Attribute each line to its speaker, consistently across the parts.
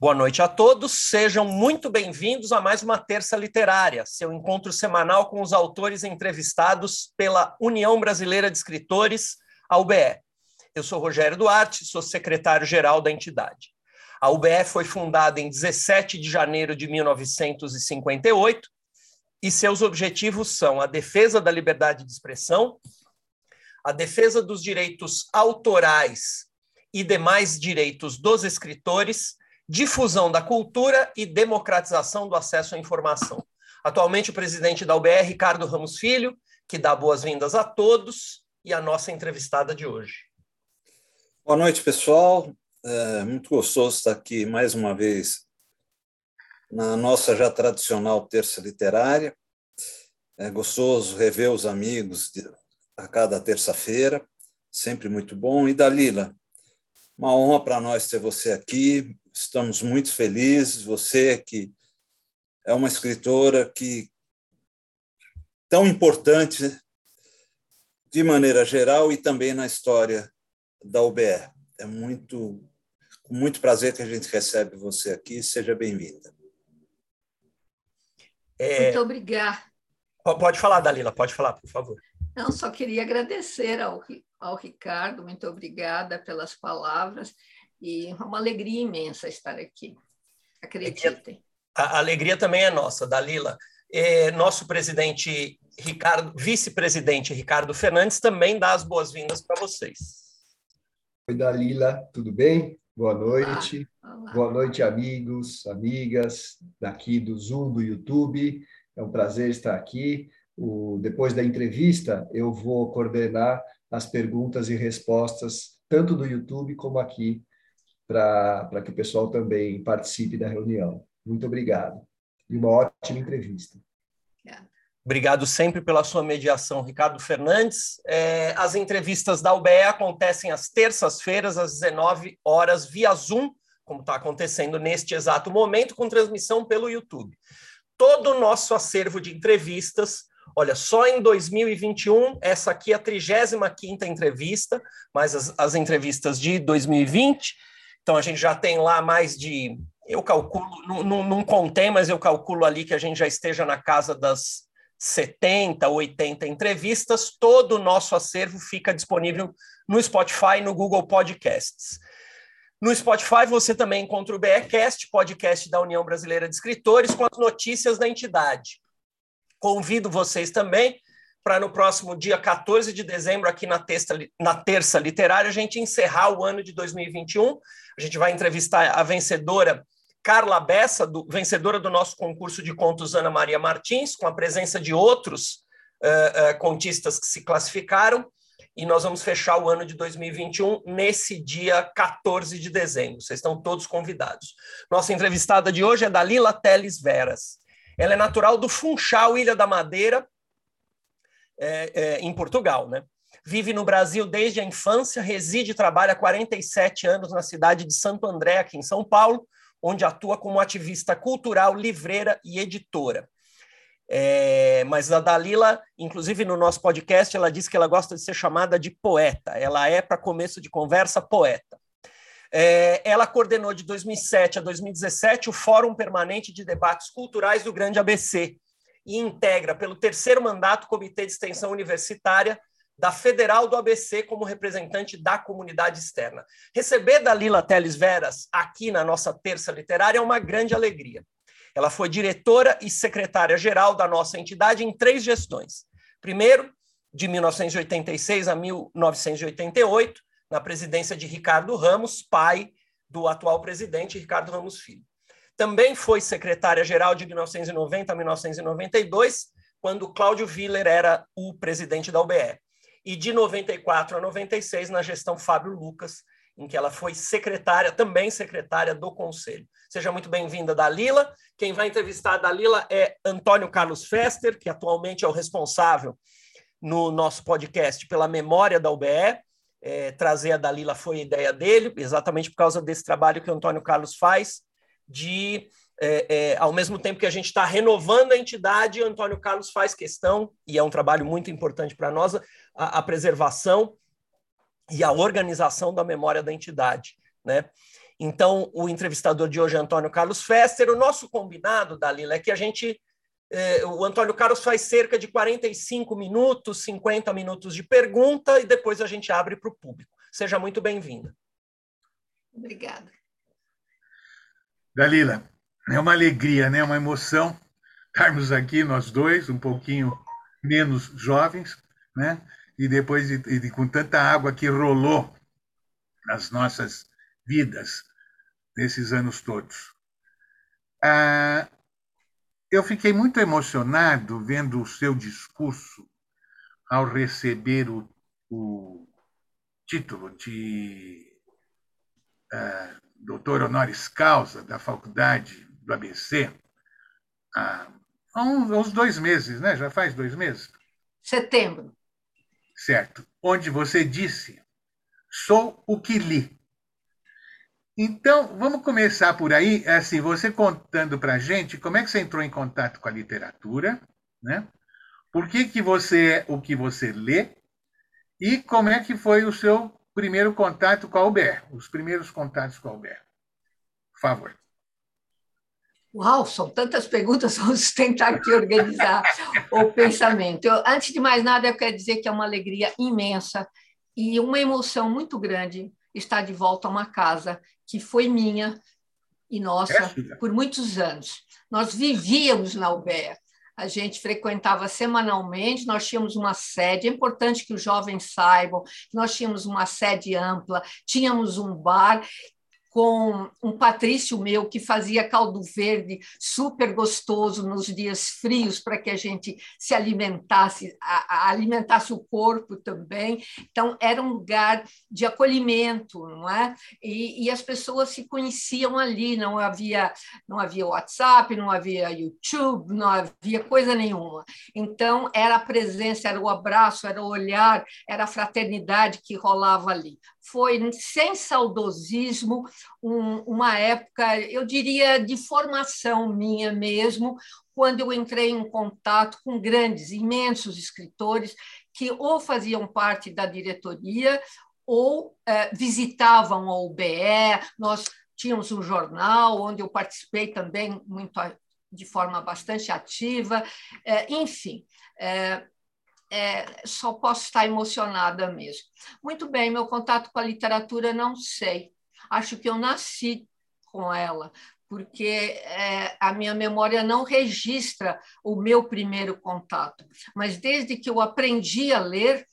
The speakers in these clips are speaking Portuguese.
Speaker 1: Boa noite a todos, sejam muito bem-vindos a mais uma Terça Literária, seu encontro semanal com os autores entrevistados pela União Brasileira de Escritores, a UBE. Eu sou Rogério Duarte, sou secretário-geral da entidade. A UBE foi fundada em 17 de janeiro de 1958 e seus objetivos são a defesa da liberdade de expressão, a defesa dos direitos autorais e demais direitos dos escritores difusão da cultura e democratização do acesso à informação. Atualmente, o presidente da UBR, Ricardo Ramos Filho, que dá boas-vindas a todos e a nossa entrevistada de hoje.
Speaker 2: Boa noite, pessoal. É muito gostoso estar aqui mais uma vez na nossa já tradicional terça literária. É gostoso rever os amigos a cada terça-feira, sempre muito bom. E Dalila, uma honra para nós ter você aqui. Estamos muito felizes. Você que é uma escritora que tão importante de maneira geral e também na história da UBE. É muito com muito prazer que a gente recebe você aqui. Seja bem-vinda.
Speaker 3: É... Muito obrigada.
Speaker 1: Pode falar, Dalila, pode falar, por favor.
Speaker 3: Não, só queria agradecer ao, ao Ricardo, muito obrigada pelas palavras. E é uma alegria imensa estar aqui. Acreditem.
Speaker 1: A alegria também é nossa, Dalila. É, nosso presidente Ricardo, vice-presidente Ricardo Fernandes também dá as boas-vindas para vocês.
Speaker 4: Oi, Dalila, tudo bem? Boa noite. Olá. Olá. Boa noite, amigos, amigas daqui do Zoom, do YouTube. É um prazer estar aqui. O, depois da entrevista, eu vou coordenar as perguntas e respostas, tanto do YouTube como aqui para que o pessoal também participe da reunião. Muito obrigado. E uma ótima entrevista.
Speaker 1: Obrigado sempre pela sua mediação, Ricardo Fernandes. É, as entrevistas da UBE acontecem às terças-feiras, às 19 horas, via Zoom, como está acontecendo neste exato momento, com transmissão pelo YouTube. Todo o nosso acervo de entrevistas, olha, só em 2021, essa aqui é a 35ª entrevista, mais as, as entrevistas de 2020, então a gente já tem lá mais de, eu calculo, não, não, contei, mas eu calculo ali que a gente já esteja na casa das 70, 80 entrevistas. Todo o nosso acervo fica disponível no Spotify e no Google Podcasts. No Spotify você também encontra o BRCast, podcast da União Brasileira de Escritores, com as notícias da entidade. Convido vocês também para no próximo dia 14 de dezembro, aqui na, terça, na Terça Literária, a gente encerrar o ano de 2021. A gente vai entrevistar a vencedora Carla Bessa, do, vencedora do nosso concurso de contos Ana Maria Martins, com a presença de outros uh, uh, contistas que se classificaram. E nós vamos fechar o ano de 2021 nesse dia 14 de dezembro. Vocês estão todos convidados. Nossa entrevistada de hoje é Dalila Teles Veras. Ela é natural do Funchal, Ilha da Madeira, é, é, em Portugal, né? Vive no Brasil desde a infância, reside e trabalha há 47 anos na cidade de Santo André, aqui em São Paulo, onde atua como ativista cultural, livreira e editora. É, mas a Dalila, inclusive no nosso podcast, ela disse que ela gosta de ser chamada de poeta. Ela é, para começo de conversa, poeta. É, ela coordenou de 2007 a 2017 o Fórum Permanente de Debates Culturais do Grande ABC, e integra, pelo terceiro mandato, o Comitê de Extensão Universitária da Federal do ABC como representante da comunidade externa. Receber Dalila Teles Veras aqui na nossa terça literária é uma grande alegria. Ela foi diretora e secretária-geral da nossa entidade em três gestões. Primeiro, de 1986 a 1988, na presidência de Ricardo Ramos, pai do atual presidente Ricardo Ramos Filho. Também foi secretária-geral de 1990 a 1992, quando Cláudio Willer era o presidente da UBE. E de 94 a 96, na gestão Fábio Lucas, em que ela foi secretária, também secretária do Conselho. Seja muito bem-vinda, Dalila. Quem vai entrevistar a Dalila é Antônio Carlos Fester, que atualmente é o responsável no nosso podcast pela memória da UBE. É, trazer a Dalila foi a ideia dele, exatamente por causa desse trabalho que o Antônio Carlos faz de, é, é, ao mesmo tempo que a gente está renovando a entidade, Antônio Carlos faz questão, e é um trabalho muito importante para nós, a, a, preservação e a organização da memória da entidade. Né? Então, o entrevistador de hoje é Antônio Carlos Fester. O nosso combinado, Dalila, é que a gente. Eh, o Antônio Carlos faz cerca de 45 minutos, 50 minutos de pergunta e depois a gente abre para o público. Seja muito bem-vinda.
Speaker 3: Obrigada.
Speaker 5: Dalila, é uma alegria, né? uma emoção estarmos aqui, nós dois, um pouquinho menos jovens, né? e depois de, de, com tanta água que rolou nas nossas vidas nesses anos todos. Ah, eu fiquei muito emocionado vendo o seu discurso ao receber o, o título de ah, doutor honoris causa da faculdade do ABC há, uns dois meses, né? Já faz dois meses?
Speaker 3: Setembro.
Speaker 5: Certo. Onde você disse: sou o que li. Então, vamos começar por aí, é assim, você contando para a gente como é que você entrou em contato com a literatura, né? Por que, que você é o que você lê e como é que foi o seu primeiro contato com a UBR, os primeiros contatos com a UBR. Por favor.
Speaker 3: Uau, são tantas perguntas, vamos tentar aqui organizar o pensamento. Eu, antes de mais nada, eu quero dizer que é uma alegria imensa e uma emoção muito grande estar de volta a uma casa que foi minha e nossa é, por muitos anos. Nós vivíamos na UBEA. A gente frequentava semanalmente, nós tínhamos uma sede, é importante que os jovens saibam, nós tínhamos uma sede ampla, tínhamos um bar com um patrício meu que fazia caldo verde super gostoso nos dias frios para que a gente se alimentasse, a, a alimentasse o corpo também. Então era um lugar de acolhimento, não é? E, e, as pessoas se conheciam ali. Não havia não havia WhatsApp, não havia YouTube, não havia coisa nenhuma. Então era a presença, era o abraço, era o olhar, era a fraternidade que rolava ali foi, sem saudosismo, um, uma época, eu diria, de formação minha mesmo, quando eu entrei em contato com grandes, imensos escritores que ou faziam parte da diretoria ou eh, visitavam a UBE. Nós tínhamos um jornal onde eu participei também muito de forma bastante ativa. Eh, enfim, eh, é, só posso estar emocionada mesmo. Muito bem, meu contato com a literatura, não sei. Acho que eu nasci com ela, porque é, a minha memória não registra o meu primeiro contato. Mas desde que eu aprendi a ler,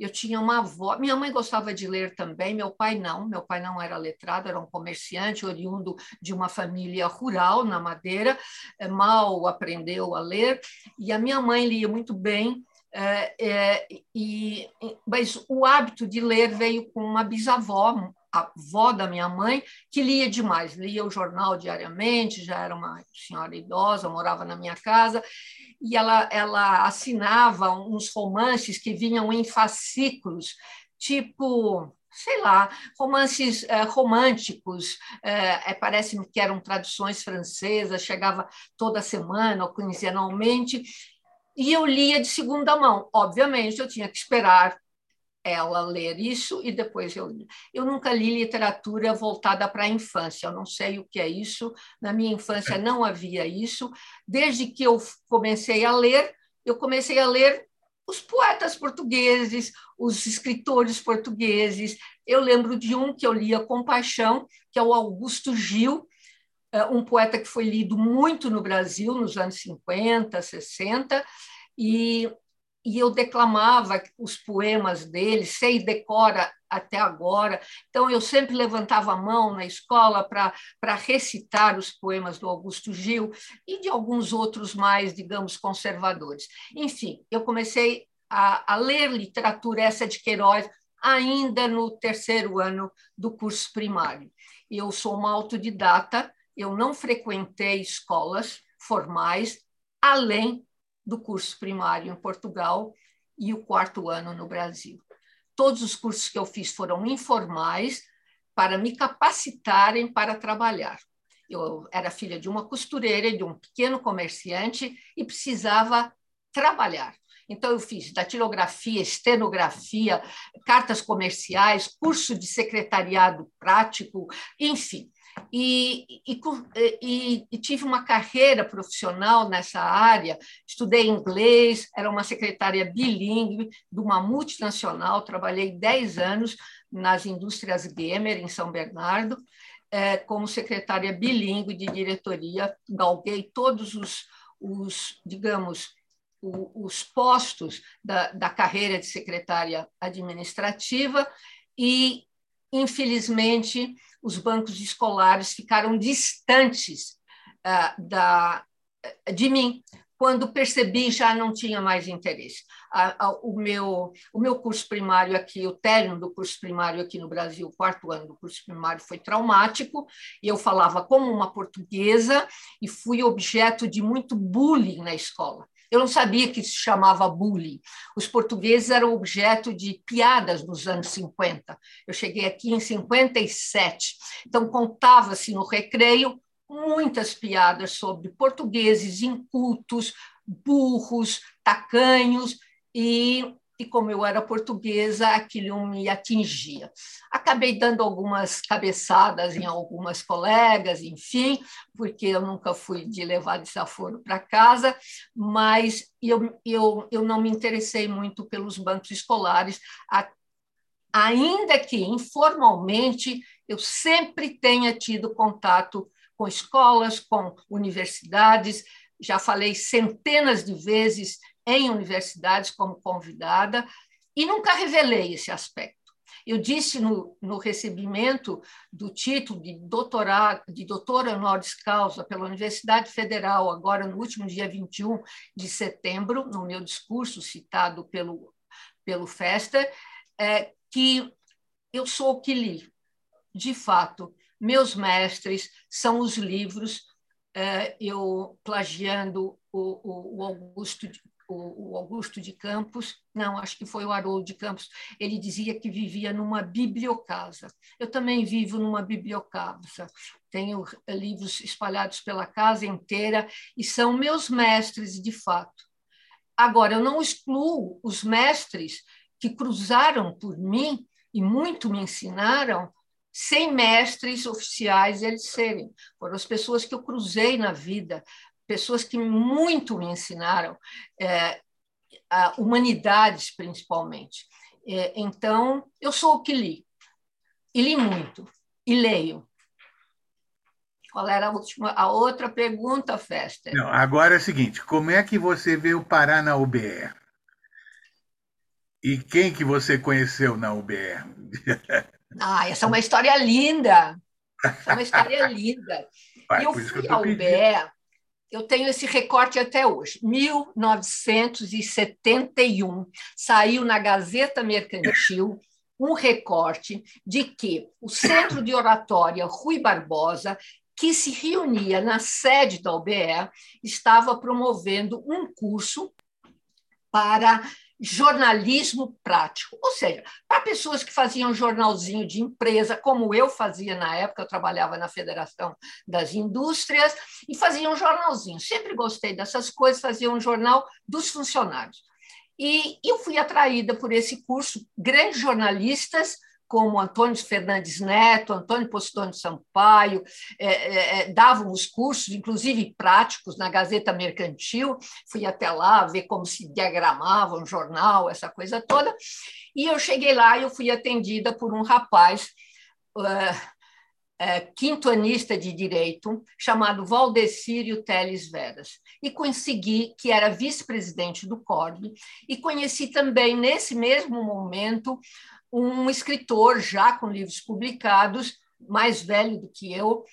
Speaker 3: eu tinha uma avó. Minha mãe gostava de ler também, meu pai não. Meu pai não era letrado, era um comerciante oriundo de uma família rural na Madeira, é, mal aprendeu a ler. E a minha mãe lia muito bem e, mas o hábito de ler veio com uma bisavó, a avó da minha mãe, que lia demais, lia o jornal diariamente, já era uma senhora idosa, morava na minha casa, e ela, ela assinava uns romances que vinham em fascículos, tipo sei lá, romances é, românticos, é, é, parece-me que eram traduções francesas, chegava toda semana ou quinzenalmente, e eu lia de segunda mão. Obviamente, eu tinha que esperar ela ler isso e depois eu li. Eu nunca li literatura voltada para a infância, eu não sei o que é isso. Na minha infância não havia isso. Desde que eu comecei a ler, eu comecei a ler os poetas portugueses, os escritores portugueses. Eu lembro de um que eu lia com paixão, que é o Augusto Gil, é, um poeta que foi lido muito no Brasil nos anos 50, 60, e, e eu declamava os poemas dele, sei decora até agora. Então, eu sempre levantava a mão na escola para recitar os poemas do Augusto Gil e de alguns outros mais, digamos, conservadores. Enfim, eu comecei a, a ler literatura essa de Queiroz ainda no terceiro ano do curso primário. Eu sou uma autodidata, eu não frequentei escolas formais além do curso primário em Portugal e o quarto ano no Brasil. Todos os cursos que eu fiz foram informais para me capacitarem para trabalhar. Eu era filha de uma costureira, de um pequeno comerciante e precisava trabalhar. Então, eu fiz datilografia, estenografia, cartas comerciais, curso de secretariado prático, enfim. E, e, e, e, tive uma carreira profissional nessa área. Estudei inglês, era uma secretária bilíngue de uma multinacional, trabalhei 10 anos nas indústrias Gamer, em São Bernardo, é, como secretária bilíngue de diretoria, galguei todos os, os digamos, os postos da, da carreira de secretária administrativa e, infelizmente, os bancos escolares ficaram distantes uh, da, de mim. Quando percebi, já não tinha mais interesse. A, a, o, meu, o meu curso primário aqui, o término do curso primário aqui no Brasil, o quarto ano do curso primário, foi traumático, eu falava como uma portuguesa e fui objeto de muito bullying na escola. Eu não sabia que se chamava bullying. Os portugueses eram objeto de piadas nos anos 50. Eu cheguei aqui em 57. Então, contava-se no recreio muitas piadas sobre portugueses incultos, burros, tacanhos, e e como eu era portuguesa, aquilo me atingia. Acabei dando algumas cabeçadas em algumas colegas, enfim, porque eu nunca fui de levar desaforo para casa, mas eu, eu, eu não me interessei muito pelos bancos escolares, ainda que informalmente eu sempre tenha tido contato com escolas, com universidades, já falei centenas de vezes em universidades como convidada e nunca revelei esse aspecto. Eu disse no, no recebimento do título de doutorado, de doutora honoris causa pela Universidade Federal, agora no último dia 21 de setembro, no meu discurso citado pelo, pelo Fester, é, que eu sou o que li. De fato, meus mestres são os livros, é, eu plagiando o, o Augusto o, Augusto de Campos, não, acho que foi o Haroldo de Campos, ele dizia que vivia numa bibliocasa. Eu também vivo numa bibliocasa. Tenho livros espalhados pela casa inteira e são meus mestres, de fato. Agora, eu não excluo os mestres que cruzaram por mim e muito me ensinaram, sem mestres oficiais eles serem. Foram as pessoas que eu cruzei na vida, pessoas que muito me ensinaram, é, humanidades principalmente. É, então, eu sou o que li, e li muito, e leio. Qual era a, última, a outra pergunta, Fester?
Speaker 5: Não, agora é o seguinte, como é que você veio parar na UBE? E quem que você conheceu na UBE?
Speaker 3: Ah, essa é uma história linda. Essa é uma história linda. Vai, eu fui à UBE eu tenho esse recorte até hoje. 1971 saiu na Gazeta Mercantil um recorte de que o Centro de Oratória Rui Barbosa, que se reunia na sede da OBE, estava promovendo um curso para jornalismo prático, ou seja, para pessoas que faziam jornalzinho de empresa, como eu fazia na época, eu trabalhava na Federação das Indústrias e fazia um jornalzinho. Sempre gostei dessas coisas, fazia um jornal dos funcionários. E eu fui atraída por esse curso, grandes jornalistas como Antônio Fernandes Neto, Antônio Postônio Sampaio, é, é, é, davam os cursos, inclusive práticos, na Gazeta Mercantil. Fui até lá ver como se diagramava um jornal, essa coisa toda. E eu cheguei lá e eu fui atendida por um rapaz, uh, quinto anista de direito, chamado Valdecírio Teles Veras. E consegui, que era vice-presidente do CORB, e conheci também, nesse mesmo momento, um escritor já com livros publicados, mais velho do que eu,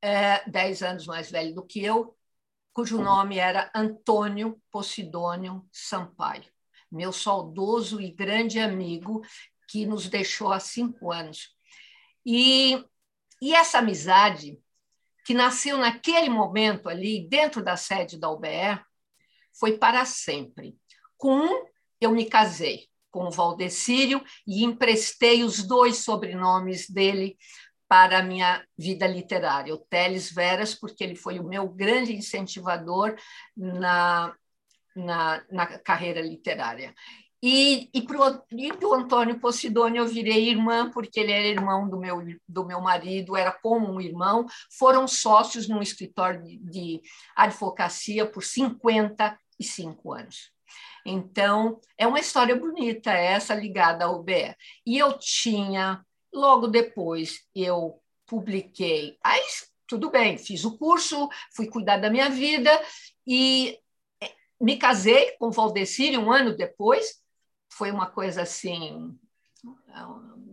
Speaker 3: é, dez anos mais velho do que eu, cujo nome era Antônio Posidônio Sampaio, meu saudoso e grande amigo que nos deixou há cinco anos. E, e essa amizade, que nasceu naquele momento ali, dentro da sede da UBE, foi para sempre. Com um, eu me casei com Valdecírio e emprestei os dois sobrenomes dele para a minha vida literária, o Teles Veras, porque ele foi o meu grande incentivador na, na, na carreira literária. E, e para o Antônio Posidônio eu virei irmã, porque ele era irmão do meu, do meu marido, era como um irmão. Foram sócios num escritório de, de advocacia por 55 anos. Então, é uma história bonita essa ligada ao BE. E eu tinha, logo depois, eu publiquei. Aí, tudo bem, fiz o curso, fui cuidar da minha vida e eh, me casei com Valdecir um ano depois, foi uma coisa assim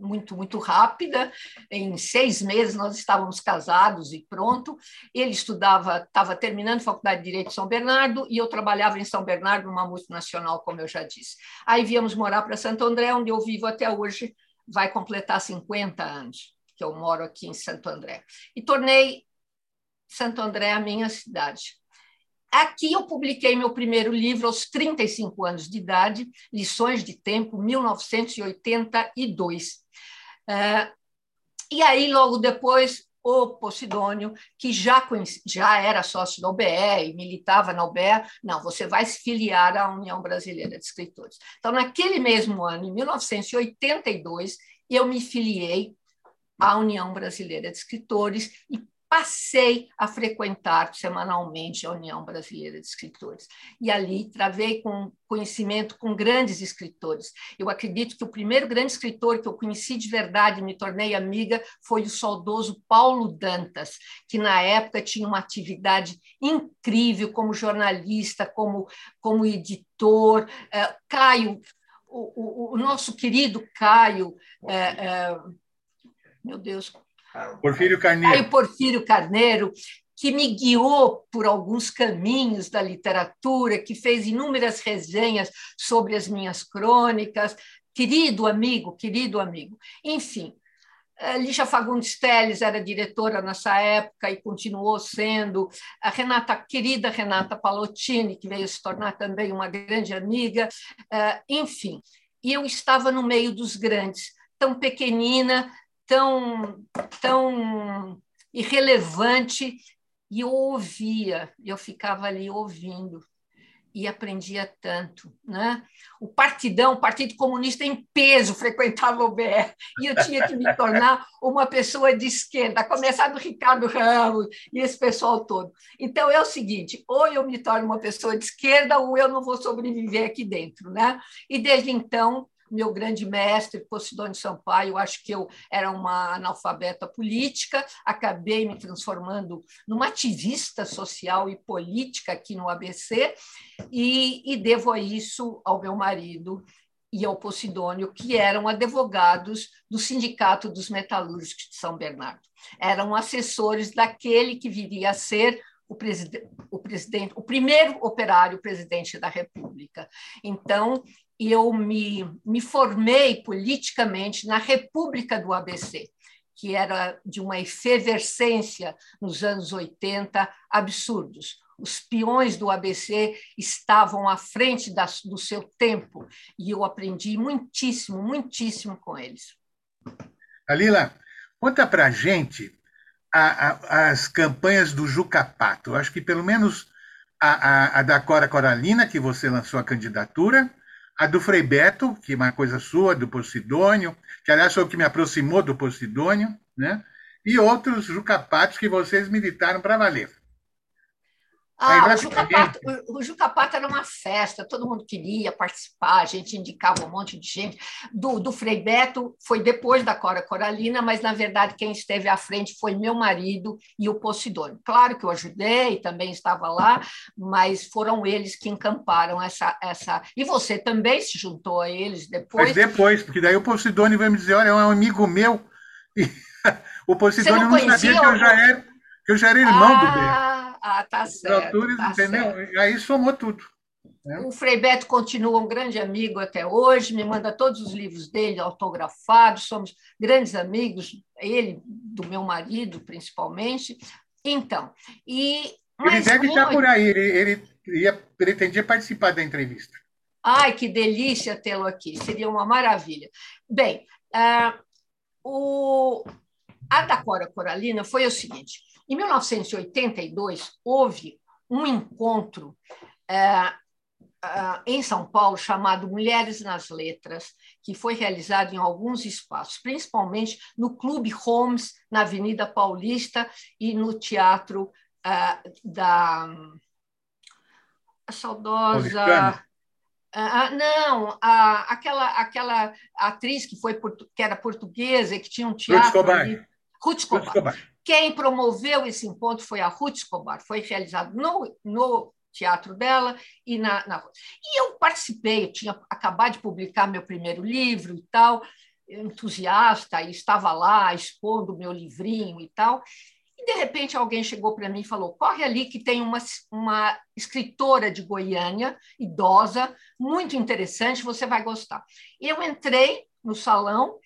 Speaker 3: muito muito rápida. Em seis meses nós estávamos casados e pronto. Ele estudava, estava terminando faculdade de Direito de São Bernardo e eu trabalhava em São Bernardo numa multinacional, como eu já disse. Aí viemos morar para Santo André, onde eu vivo até hoje. Vai completar 50 anos que eu moro aqui em Santo André e tornei Santo André a minha cidade. Aqui eu publiquei meu primeiro livro aos 35 anos de idade, Lições de Tempo, 1982. É, e aí, logo depois, o Posidônio, que já, já era sócio da OBE e militava na OBE, não, você vai se filiar à União Brasileira de Escritores. Então, naquele mesmo ano, em 1982, eu me filiei à União Brasileira de Escritores e passei a frequentar semanalmente a União Brasileira de Escritores. E ali travei com conhecimento com grandes escritores. Eu acredito que o primeiro grande escritor que eu conheci de verdade, me tornei amiga, foi o saudoso Paulo Dantas, que na época tinha uma atividade incrível como jornalista, como, como editor. É, Caio, o, o, o, nosso querido Caio, é, é, meu Deus,
Speaker 5: Porfírio Carneiro.
Speaker 3: Aí Porfírio Carneiro, que me guiou por alguns caminhos da literatura, que fez inúmeras resenhas sobre as minhas crônicas. Querido amigo, querido amigo. Enfim, Lígia Fagundes Teles era diretora nessa época e continuou sendo. A Renata, querida Renata Palottini, que veio se tornar também uma grande amiga. Eh, enfim, e eu estava no meio dos grandes, tão pequenina, tão, tão irrelevante, e eu ouvia, eu ficava ali ouvindo e aprendia tanto. Né? O Partidão, o Partido Comunista em peso, frequentava o BR, e eu tinha que me tornar uma pessoa de esquerda, começar do Ricardo Ramos e esse pessoal todo. Então, é o seguinte, ou eu me torno uma pessoa de esquerda, ou eu não vou sobreviver aqui dentro. Né? E desde então, meu grande mestre, Posidônio Sampaio, acho que eu era uma analfabeta política, acabei me transformando numa ativista social e política aqui no ABC, e, e devo a isso ao meu marido e ao Posidônio, que eram advogados do Sindicato dos Metalúrgicos de São Bernardo. Eram assessores daquele que viria a ser o, presidente, o presidente, o primeiro operário presidente da República. Então, eu me, me formei politicamente na República do ABC, que era de uma efervescência nos anos 80 absurdos. Os peões do ABC estavam à frente da, do seu tempo e eu aprendi muitíssimo, muitíssimo com eles.
Speaker 5: Alila, conta para gente a, a, as campanhas do Jucapato. Eu acho que pelo menos a, a, da Cora Coralina, que você lançou a candidatura, a do Frei Beto, que é uma coisa sua, do Posidônio, que aliás foi o que me aproximou do Posidônio, né? e outros jucapatos que vocês militaram para valer.
Speaker 3: Ah, o Jucapato, o Jucapato era uma festa, todo mundo queria participar, a gente indicava um monte de gente. Do, do Frei Beto foi depois da Cora Coralina, mas na verdade quem esteve à frente foi meu marido e o Posidônio. Claro que eu ajudei, também estava lá, mas foram eles que encamparam essa. essa... E você também se juntou a eles depois?
Speaker 5: Mas depois, porque daí o Posidônio veio me dizer: olha, é um amigo meu. E o Posidônio não, não sabia que eu já era, que eu já era irmão ah... do Beto.
Speaker 3: Ah, tá certo. Alturas, tá
Speaker 5: entendeu?
Speaker 3: Certo.
Speaker 5: Aí somou tudo.
Speaker 3: Né? O Frei Beto continua um grande amigo até hoje, me manda todos os livros dele autografados, somos grandes amigos, ele, do meu marido, principalmente. Então, e.
Speaker 5: Ele deve estar por aí, ele, ele ia, pretendia participar da entrevista.
Speaker 3: Ai, que delícia tê-lo aqui, seria uma maravilha. Bem, uh, o, a da Cora Coralina foi o seguinte: em 1982, houve um encontro é, em São Paulo chamado Mulheres nas Letras, que foi realizado em alguns espaços, principalmente no Clube Holmes, na Avenida Paulista, e no Teatro uh, da a saudosa. Uh, não, a, aquela, aquela atriz que, foi, que era portuguesa e que tinha um teatro. Ruth Ruth Escobar. Ruth Escobar. Quem promoveu esse encontro foi a Ruth Escobar. Foi realizado no, no teatro dela e na, na. E eu participei, eu tinha acabado de publicar meu primeiro livro e tal, entusiasta, e estava lá expondo meu livrinho e tal. E, de repente, alguém chegou para mim e falou: corre ali que tem uma, uma escritora de Goiânia, idosa, muito interessante, você vai gostar. Eu entrei no salão,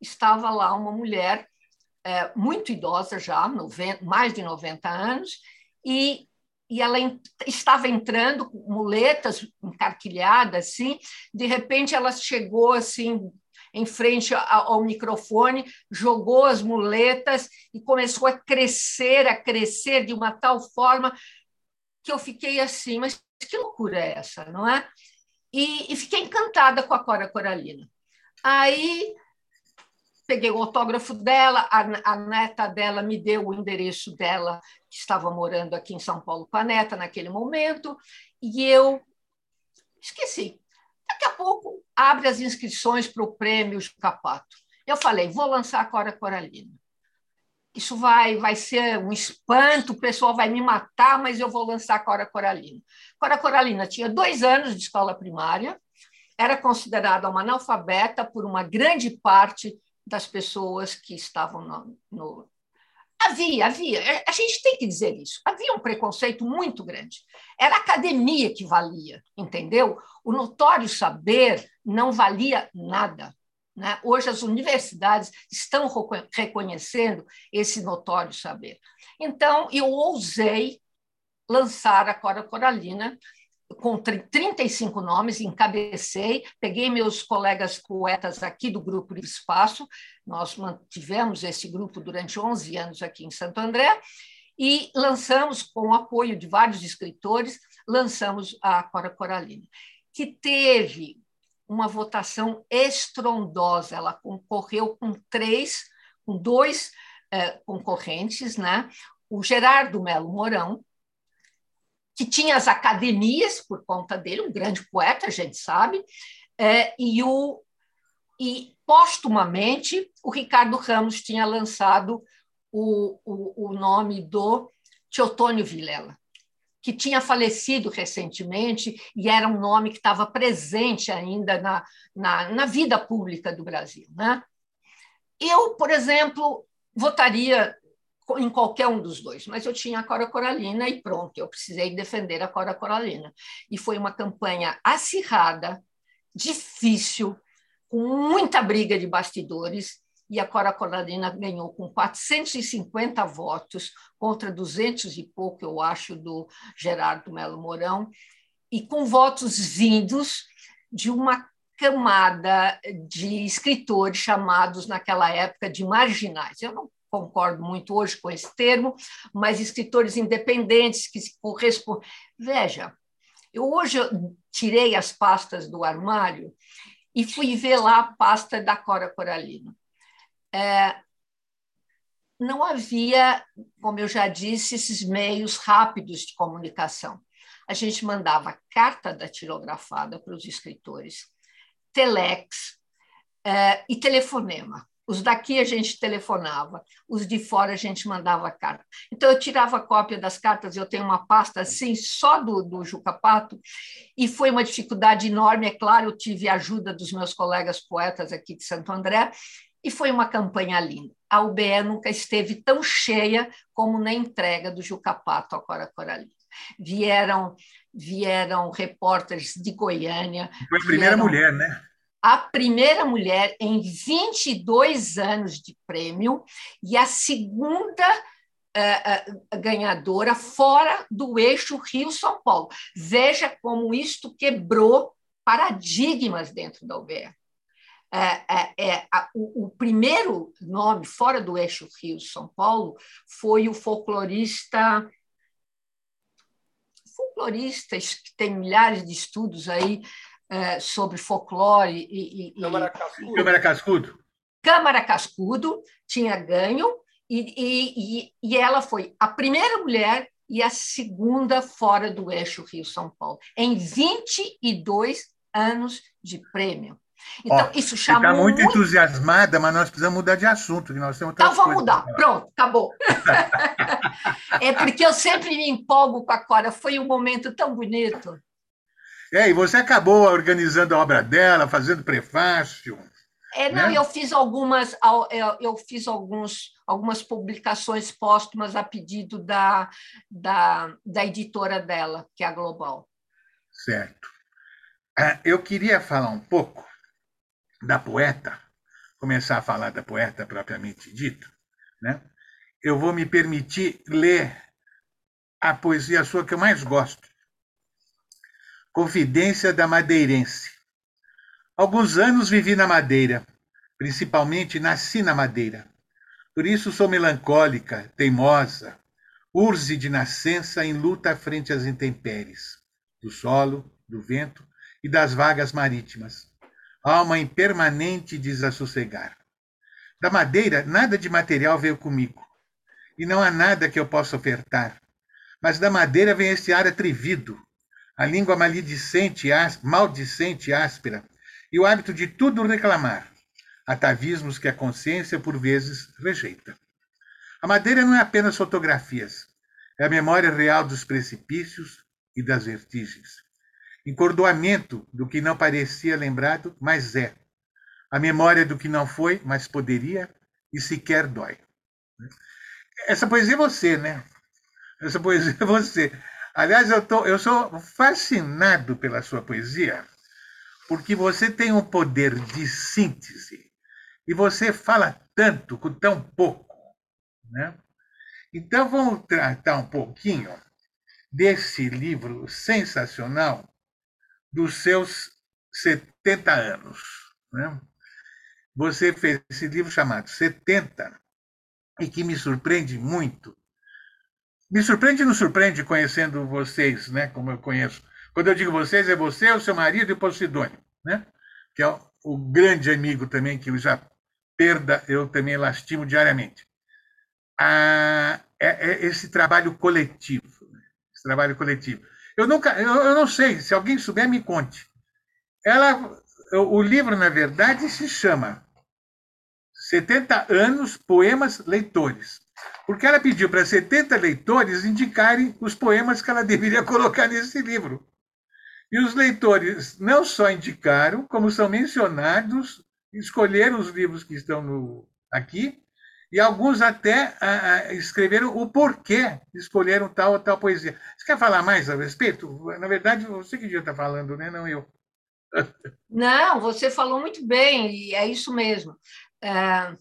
Speaker 3: estava lá uma mulher é, muito idosa já, 90, mais de 90 anos, e e ela estava entrando com muletas encarquilhadas assim de repente ela chegou assim em frente ao microfone jogou as muletas e começou a crescer a crescer de uma tal forma que eu fiquei assim mas que loucura é essa? não é? E, e fiquei encantada com a Cora Coralina. Aí peguei o autógrafo dela, a, a, neta dela me deu o endereço dela, que estava morando aqui em São Paulo com a neta naquele momento, e eu esqueci. Daqui a pouco abre as inscrições para o prêmio Capato. Eu falei, vou lançar a Cora Coralina. Isso vai, vai ser um espanto, o pessoal vai me matar, mas eu vou lançar a Cora Coralina. Cora Coralina tinha dois anos de escola primária, era considerada uma analfabeta por uma grande parte das pessoas que estavam no, no, Havia, havia. É, a gente tem que dizer isso. Havia um preconceito muito grande. Era a academia que valia, entendeu? O notório saber não valia nada. Né? Hoje as universidades estão reconhecendo esse notório saber. Então, eu ousei lançar a Cora Coralina com 35 nomes, encabecei, peguei meus colegas poetas aqui do Grupo Livre Espaço, nós mantivemos esse grupo durante 11 anos aqui em Santo André, e lançamos, com o apoio de vários escritores, lançamos a Cora Coralina, que teve uma votação estrondosa, ela concorreu com três, com dois eh, concorrentes, né? o Gerardo Melo Mourão, que tinha as academias por conta dele, um grande poeta, a gente sabe, é, e, o, e postumamente o Ricardo Ramos tinha lançado o, o, o nome do Teotônio Vilela, que tinha falecido recentemente e era um nome que estava presente ainda na, na, na vida pública do Brasil. Né? Eu, por exemplo, votaria em qualquer um dos dois, mas eu tinha a Cora Coralina e pronto, eu precisei defender a Cora Coralina. E foi uma campanha acirrada, difícil, com muita briga de bastidores, e a Cora Coralina ganhou com 450 votos contra 200 e pouco, eu acho, do Gerardo Melo Mourão, e com votos vindos de uma camada de escritores chamados naquela época de marginais. Eu não concordo muito hoje com esse termo, mas escritores independentes que se correspondem. Veja, eu hoje tirei as pastas do armário e fui ver lá a pasta da Cora Coralina. É, não havia, como eu já disse, esses meios rápidos de comunicação. A gente mandava carta datilografada para os escritores, telex é, e telefonema. Os daqui a gente telefonava, os de fora a gente mandava carta. Então, eu tirava cópia das cartas, eu tenho uma pasta assim, só do, do Juca Pato, e foi uma dificuldade enorme. É claro, eu tive a ajuda dos meus colegas poetas aqui de Santo André, e foi uma campanha linda. A UBE nunca esteve tão cheia como na entrega do Juca Pato à Cora Coralina. Vieram, vieram repórteres de Goiânia.
Speaker 5: Foi a primeira vieram... mulher, né?
Speaker 3: A primeira mulher em 22 anos de prêmio e a segunda uh, uh, ganhadora fora do eixo Rio-São Paulo. Veja como isto quebrou paradigmas dentro da UBE. É, é, a, o, o, primeiro nome fora do eixo Rio-São Paulo foi o folclorista folclorista, que tem milhares de estudos aí é, sobre folclore
Speaker 1: e, e Câmara
Speaker 5: Cascudo. Câmara Cascudo.
Speaker 3: Câmara Cascudo tinha ganho e, e, e, ela foi a primeira mulher e a segunda fora do eixo Rio-São Paulo, em 22 anos de prêmio.
Speaker 5: Então, Ó, isso chama. Está muito, muito, entusiasmada, mas nós precisamos mudar de assunto. Que nós temos
Speaker 3: então, vamos mudar. Pronto, acabou. é porque eu sempre me empolgo com a Cora. Foi um momento tão bonito.
Speaker 5: É, e você acabou organizando a obra dela, fazendo prefácio.
Speaker 3: É, não, né? eu fiz algumas, eu fiz alguns, algumas publicações póstumas a pedido da, da, da editora dela, que é a Global.
Speaker 5: Certo. Ah, eu queria falar um pouco da poeta, começar a falar da poeta propriamente dita, né? eu vou me permitir ler a poesia sua que eu mais gosto. Confidência da Madeirense. Alguns anos vivi na Madeira, principalmente nasci na Madeira. Por isso sou melancólica, teimosa, urze de nascença em luta frente às intempéries, do solo, do vento e das vagas marítimas alma em permanente desassossegar. Da madeira, nada de material veio comigo, e não há nada que eu possa ofertar. Mas da madeira vem esse ar atrevido, a língua maledicente, maldicente e áspera, e o hábito de tudo reclamar, atavismos que a consciência por vezes rejeita. A madeira não é apenas fotografias, é a memória real dos precipícios e das vertigens encordoamento do que não parecia lembrado, mas é. A memória do que não foi, mas poderia e sequer dói. Essa poesia é você, né? Essa poesia é você. Aliás, eu, tô, eu sou fascinado pela sua poesia, porque você tem um poder de síntese e você fala tanto com tão pouco. Né? Então, vamos tratar um pouquinho desse livro sensacional dos seus 70 anos. Né? Você fez esse livro chamado 70 e que me surpreende muito. Me surpreende e não surpreende conhecendo vocês, né? como eu conheço. Quando eu digo vocês, é você, o seu marido e o Posidônio, né? que é o grande amigo também, que eu já perda, eu também lastimo diariamente. Ah, é, é esse trabalho coletivo. Né? Esse trabalho coletivo. Eu nunca, eu, eu não sei, se alguém souber, me conte. Ela, o livro, na verdade, se chama 70 anos poemas leitores. Porque ela pediu para 70 leitores indicarem os poemas que ela deveria colocar nesse livro. E os leitores não só indicaram, como são mencionados, escolheram os livros que estão no, aqui, e alguns até a, a, escreveram o porquê escolheram tal ou tal poesia. Você quer falar mais a respeito? Na verdade, você que devia estar falando, né? não eu.
Speaker 3: Não, você falou muito bem, e é isso mesmo. É,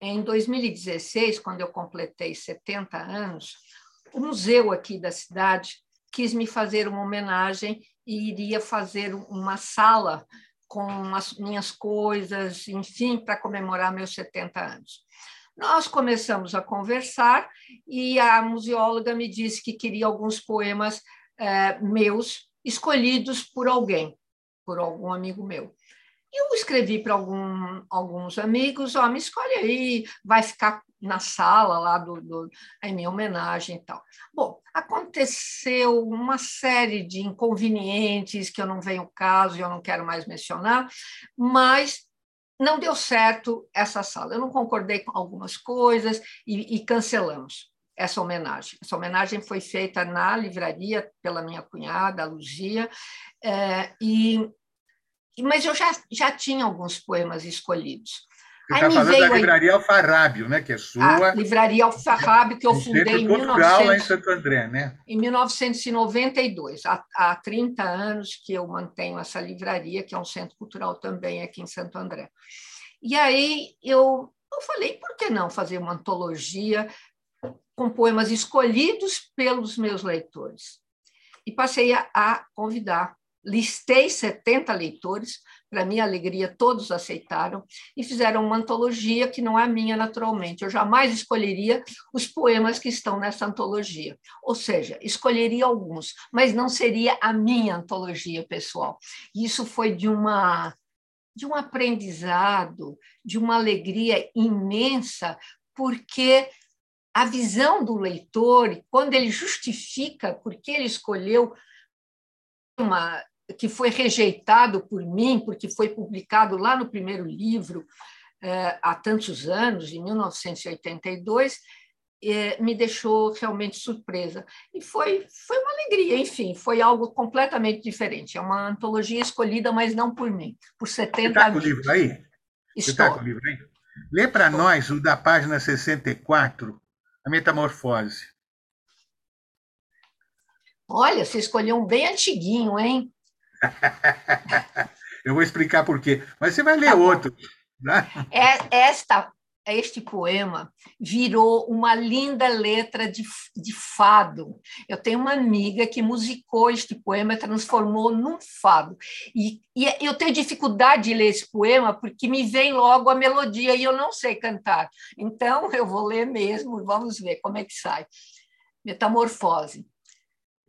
Speaker 3: em 2016, quando eu completei 70 anos, o museu aqui da cidade quis me fazer uma homenagem e iria fazer uma sala com as minhas coisas, enfim, para comemorar meus 70 anos. Nós começamos a conversar e a museóloga me disse que queria alguns poemas eh, meus escolhidos por alguém, por algum amigo meu. Eu escrevi para algum, alguns amigos, ó, me escolhe aí, vai ficar na sala lá do, do em minha homenagem e tal. Bom, aconteceu uma série de inconvenientes que eu não venho caso e eu não quero mais mencionar, mas não deu certo essa sala. Eu não concordei com algumas coisas e, e cancelamos essa homenagem. Essa homenagem foi feita na livraria pela minha cunhada, a Luzia, é, e mas eu já, já tinha alguns poemas escolhidos.
Speaker 5: Você está falando da Livraria Alfarrábio, né? que é sua.
Speaker 3: A Livraria Alfarrábio, que eu fundei em,
Speaker 5: Portugal, 1900, em Santo André, né?
Speaker 3: em 1992. Há, há 30 anos que eu mantenho essa livraria, que é um centro cultural também aqui em Santo André. E aí eu, eu falei, por que não fazer uma antologia com poemas escolhidos pelos meus leitores? E passei a, a convidar listei 70 leitores, para minha alegria, todos aceitaram e fizeram uma antologia que não é minha, naturalmente. Eu jamais escolheria os poemas que estão nessa antologia. Ou seja, escolheria alguns, mas não seria a minha antologia pessoal. Isso foi de uma de um aprendizado, de uma alegria imensa, porque a visão do leitor, quando ele justifica por que ele escolheu uma que foi rejeitado por mim, porque foi publicado lá no primeiro livro, eh, há tantos anos, em 1982, eh, me deixou realmente surpresa. E foi, foi uma alegria, enfim, foi algo completamente diferente. É uma antologia escolhida, mas não por mim, por 70 Você
Speaker 5: está com o livro aí? Estou. Você está com o livro aí? Lê para nós o da página 64, A Metamorfose.
Speaker 3: Olha, você escolheu um bem antiguinho, hein?
Speaker 5: Eu vou explicar por quê. Mas você vai ler tá outro.
Speaker 3: Né? É, esta, este poema virou uma linda letra de, de fado. Eu tenho uma amiga que musicou este poema e transformou num fado. E, e eu tenho dificuldade de ler esse poema porque me vem logo a melodia e eu não sei cantar. Então, eu vou ler mesmo e vamos ver como é que sai. Metamorfose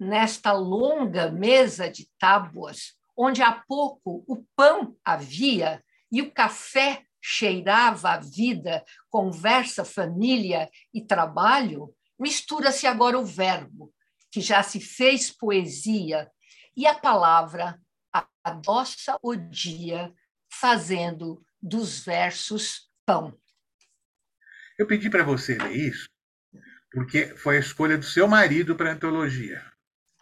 Speaker 3: nesta longa mesa de tábuas, onde há pouco o pão havia e o café cheirava a vida, conversa, família e trabalho, mistura-se agora o verbo, que já se fez poesia, e a palavra adoça o dia, fazendo dos versos pão.
Speaker 5: Eu pedi para você ler isso porque foi a escolha do seu marido para a antologia.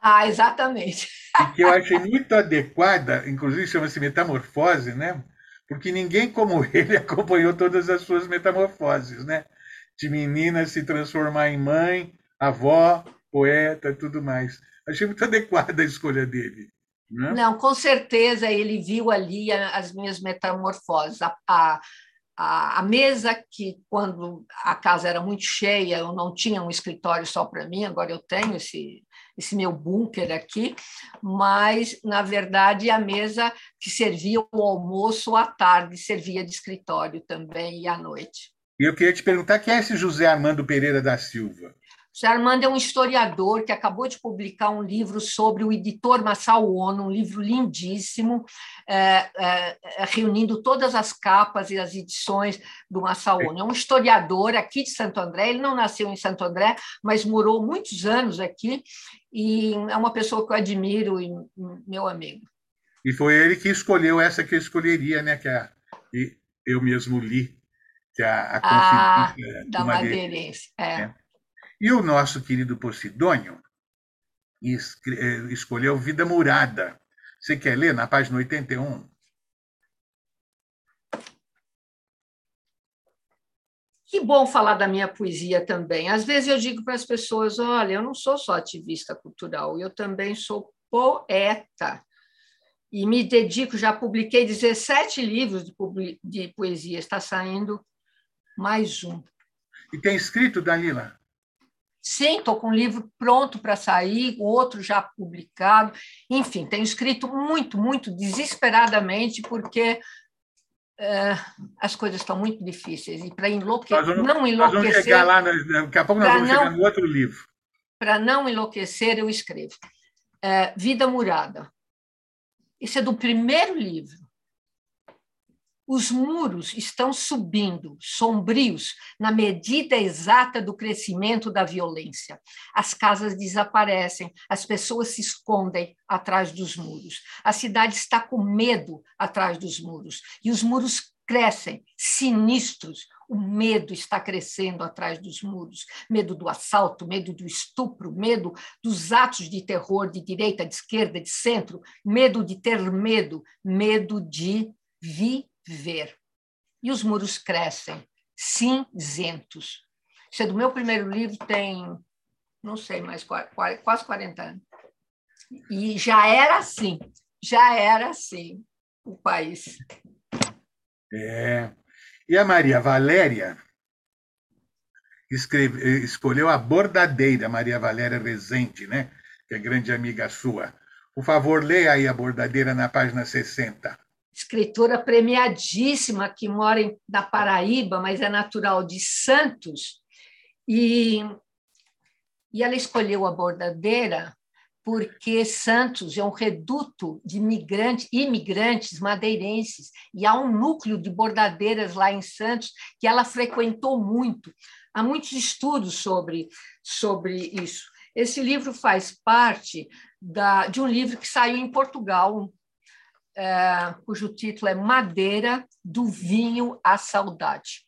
Speaker 3: Ah, exatamente.
Speaker 5: E que eu achei muito adequada, inclusive chama-se Metamorfose, né? Porque ninguém como ele acompanhou todas as suas metamorfoses, né? De menina se transformar em mãe, avó, poeta, tudo mais. Achei muito adequada a escolha dele. Né?
Speaker 3: Não, com certeza ele viu ali as minhas metamorfoses. A, a, a, mesa que, quando a casa era muito cheia, eu não tinha um escritório só para mim, agora eu tenho esse, esse meu bunker aqui, mas, na verdade, a mesa que servia o almoço à tarde, servia de escritório também e à noite.
Speaker 5: E eu queria te perguntar quem é esse José Armando Pereira da Silva?
Speaker 3: José Armando é um historiador que acabou de publicar um livro sobre o editor Massao Ono, um livro lindíssimo, é, é, é, reunindo todas as capas e as edições do Massao Ono. É um historiador aqui de Santo André, ele não nasceu em Santo André, mas morou muitos anos aqui, e é uma pessoa que eu admiro e meu amigo.
Speaker 5: E foi ele que escolheu essa que eu escolheria, né? Que a, eu mesmo li, que é a,
Speaker 3: a ah, da Madeirense. É. é.
Speaker 5: E o nosso querido Posidônio eh, escolheu Vida Murada. Você quer ler na página 81?
Speaker 3: Que bom falar da minha poesia também. Às vezes eu digo para as pessoas: olha, eu não sou só ativista cultural, eu também sou poeta. E me dedico, já publiquei 17 livros de, poesia, está saindo mais um.
Speaker 5: E tem escrito, Dalila?
Speaker 3: Sim, estou com um livro pronto para sair, outro já publicado. Enfim, tenho escrito muito, muito desesperadamente, porque as coisas estão muito difíceis. E para enlouquecer, não enlouquecer. Nós
Speaker 5: vamos chegar lá, daqui a pouco nós vamos não, chegar no outro livro.
Speaker 3: Para não enlouquecer, eu escrevo. É, Vida Murada. Esse é do primeiro livro. Os muros estão subindo, sombrios, na medida exata do crescimento da violência. As casas desaparecem, as pessoas se escondem atrás dos muros. A cidade está com medo atrás dos muros. E os muros crescem, sinistros. O medo está crescendo atrás dos muros. Medo do assalto, medo do estupro, medo dos atos de terror de direita, de esquerda, de centro, medo de ter medo, medo de vi E os muros crescem, cinzentos. Isso é do meu primeiro livro, tem, não sei mais, quase 40 anos. E já era assim, já era assim o país.
Speaker 5: É. E a Maria Valéria escreve, escolheu a bordadeira, Maria Valéria Rezende, né? que é grande amiga sua. Por favor, leia aí a bordadeira na página 60.
Speaker 3: Escritora premiadíssima que mora na Paraíba, mas é natural de Santos. E, e ela escolheu a bordadeira porque Santos é um reduto de migrantes, imigrantes madeirenses, e há um núcleo de bordadeiras lá em Santos que ela frequentou muito. Há muitos estudos sobre, sobre isso. Esse livro faz parte da, de um livro que saiu em Portugal, é, cujo título é Madeira, do Vinho à Saudade.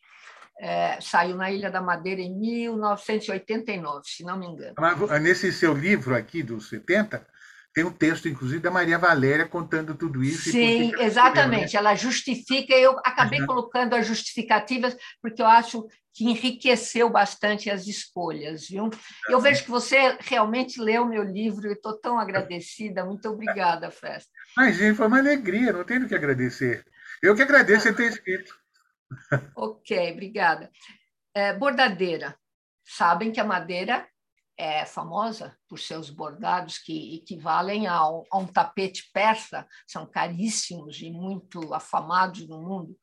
Speaker 3: É, saiu na Ilha da Madeira em 1989, se não me engano.
Speaker 5: Nesse seu livro aqui, dos 70, tem um texto, inclusive, da Maria Valéria contando tudo isso.
Speaker 3: Sim, exatamente. Né? Ela justifica, eu acabei uhum. colocando as justificativas, porque eu acho que enriqueceu bastante as escolhas, viu? Eu vejo que você realmente leu meu livro e estou tão agradecida. Muito obrigada, Festa.
Speaker 5: Mas, gente, foi uma alegria, não tenho que agradecer. Eu que agradeço você ter escrito.
Speaker 3: ok, obrigada. É, bordadeira. Sabem que a madeira é famosa por seus bordados que equivalem a um tapete persa, são caríssimos e muito afamados no mundo.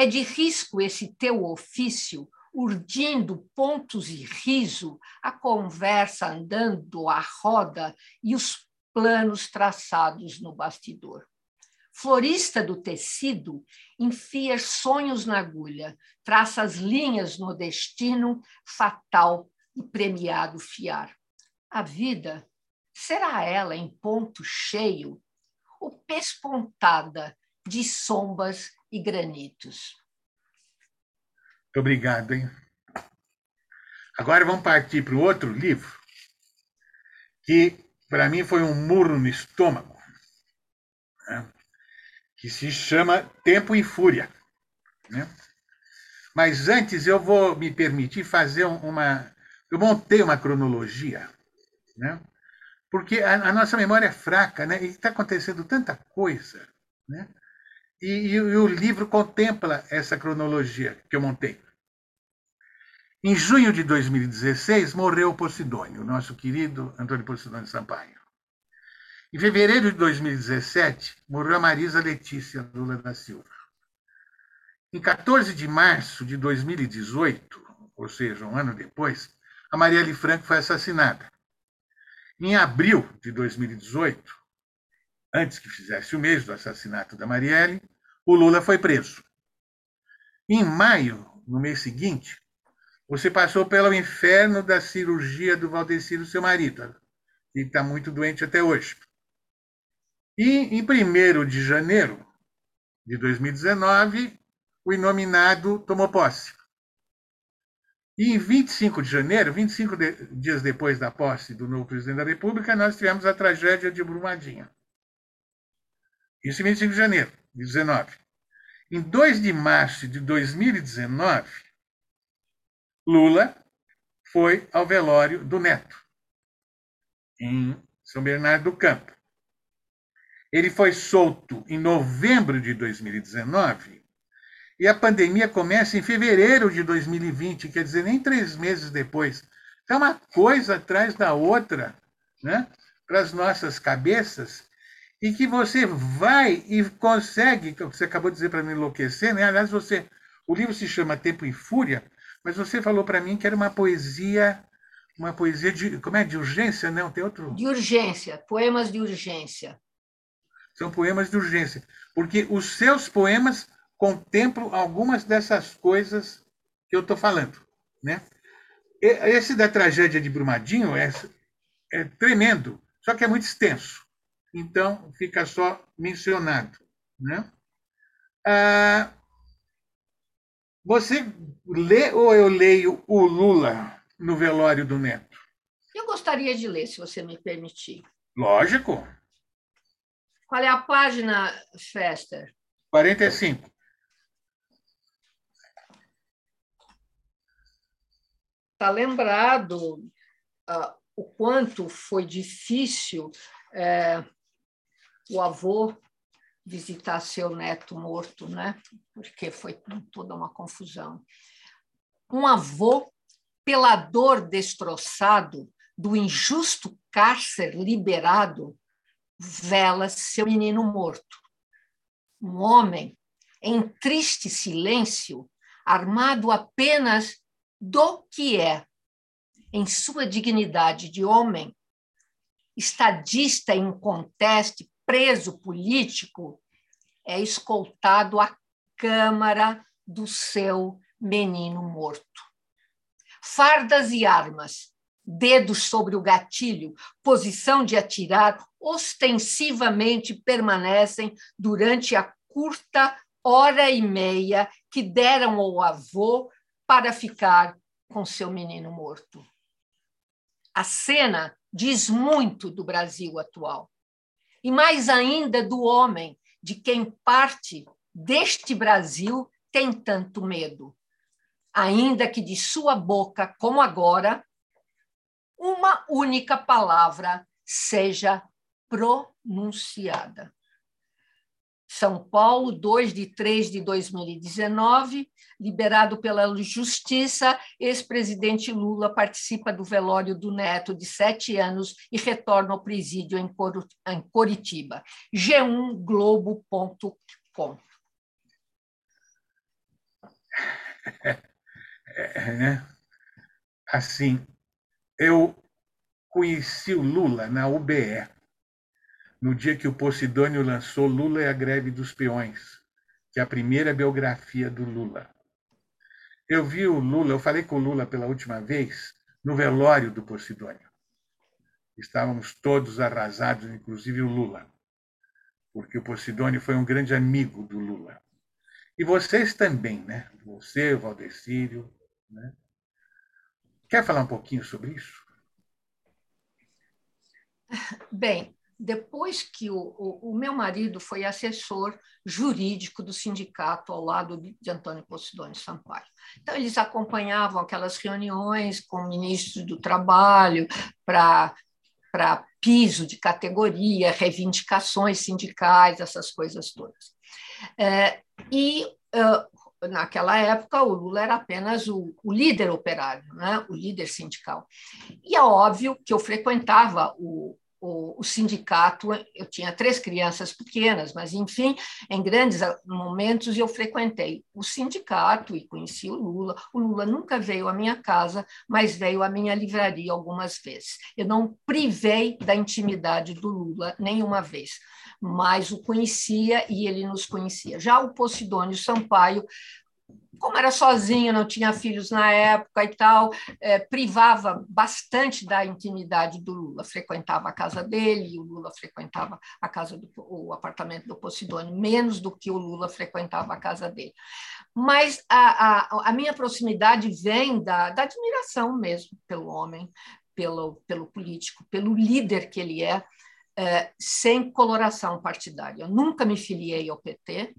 Speaker 3: É de risco esse teu ofício, urdindo pontos e riso, a conversa andando à roda e os planos traçados no bastidor. Florista do tecido, enfia sonhos na agulha, traça as linhas no destino fatal e premiado fiar. A vida será ela em ponto cheio ou pespontada de sombras e granitos.
Speaker 5: Muito obrigado, hein? Agora vamos partir para o outro livro, que para mim foi um murro no estômago, né? que se chama Tempo e Fúria. Né? Mas antes eu vou me permitir fazer uma, eu montei uma cronologia, né? porque a, a nossa memória é fraca, né? e está acontecendo tanta coisa. Né? E, e, o livro contempla essa cronologia que eu montei. Em junho de 2016, morreu Posidônio, nosso querido Antônio Posidônio Sampaio. Em fevereiro de 2017, morreu a Marisa Letícia Lula da Silva. Em 14 de março de 2018, ou seja, um ano depois, a Marielle Franco foi assassinada. Em abril de 2018, antes que fizesse o mês do assassinato da Marielle, o Lula foi preso. Em maio, no mês seguinte, você passou pelo inferno da cirurgia do Valdeciro, seu marido, que está muito doente até hoje. E em 1 de janeiro de 2019, o inominado tomou posse. E em 25 de janeiro, 25 de, dias depois da posse do novo presidente da República, nós tivemos a tragédia de Brumadinho. Isso em 25 de janeiro de 19. Em 2 de março de 2019, Lula foi ao velório do neto, em São Bernardo do Campo. Ele foi solto em novembro de 2019 e a pandemia começa em fevereiro de 2020, quer dizer, nem três meses depois. É uma coisa atrás da outra, né? Para as nossas cabeças, e que você vai e consegue, você acabou de dizer para me enlouquecer, né? Aliás, você, o livro se chama Tempo e Fúria, mas você falou para mim que era uma poesia, uma poesia de, como é, de urgência, não? Tem outro?
Speaker 3: De urgência, poemas de urgência.
Speaker 5: São poemas de urgência, porque os seus poemas contemplo algumas dessas coisas que eu estou falando. Né? Esse da tragédia de Brumadinho é, é tremendo, só que é muito extenso. Então, fica só mencionado. Né? Ah, você lê ou eu leio o Lula no velório do Neto?
Speaker 3: Eu gostaria de ler, se você me permitir.
Speaker 5: Lógico.
Speaker 3: Qual é a página, Fester?
Speaker 5: 45.
Speaker 3: está lembrado uh, o quanto foi difícil é, o avô visitar seu neto morto, né? Porque foi toda uma confusão. Um avô pela dor destroçado do injusto cárcere liberado, vela seu menino morto. Um homem em triste silêncio, armado apenas do que é, em sua dignidade de homem, estadista em conteste, preso político, é escoltado à câmara do seu menino morto. Fardas e armas, dedos sobre o gatilho, posição de atirar, ostensivamente permanecem durante a curta hora e meia que deram ao avô para ficar com seu menino morto. A cena diz muito do Brasil atual, e mais ainda do homem de quem parte deste Brasil tem tanto medo, ainda que de sua boca, como agora, uma única palavra seja pronunciada. São Paulo, 2 de 3 de 2019, liberado pela Justiça, ex-presidente Lula participa do velório do neto de sete anos e retorna ao presídio em Coritiba. g1globo.com.
Speaker 5: É, né? Assim, eu conheci o Lula na UBE no dia que o Posidônio lançou Lula e a Greve dos Peões, que é a primeira biografia do Lula. Eu vi o Lula, eu falei com o Lula pela última vez no velório do Posidônio. Estávamos todos arrasados, inclusive o Lula, porque o Posidônio foi um grande amigo do Lula. E vocês também, né? Você, o Valdecírio, né? Quer falar um pouquinho sobre isso?
Speaker 3: Bem, depois que o, o, o, meu marido foi assessor jurídico do sindicato ao lado de, Antônio Posidônio Sampaio. Então, eles acompanhavam aquelas reuniões com o ministro do Trabalho para piso de categoria, reivindicações sindicais, essas coisas todas. É, e naquela época o Lula era apenas o, o, líder operário, né? o líder sindical. E é óbvio que eu frequentava o, o, o, sindicato, eu tinha três crianças pequenas, mas, enfim, em grandes momentos eu frequentei o sindicato e conheci o Lula. O Lula nunca veio à minha casa, mas veio à minha livraria algumas vezes. Eu não privei da intimidade do Lula nenhuma vez, mas o conhecia e ele nos conhecia. Já o Posidônio Sampaio como era sozinho, não tinha filhos na época e tal, é, privava bastante da intimidade do Lula. Frequentava a casa dele, e o Lula frequentava a casa do o apartamento do Posidônio, menos do que o Lula frequentava a casa dele. Mas a, a, a minha proximidade vem da, da admiração mesmo pelo homem, pelo, pelo político, pelo líder que ele é, é sem coloração partidária. Eu nunca me filiei ao PT,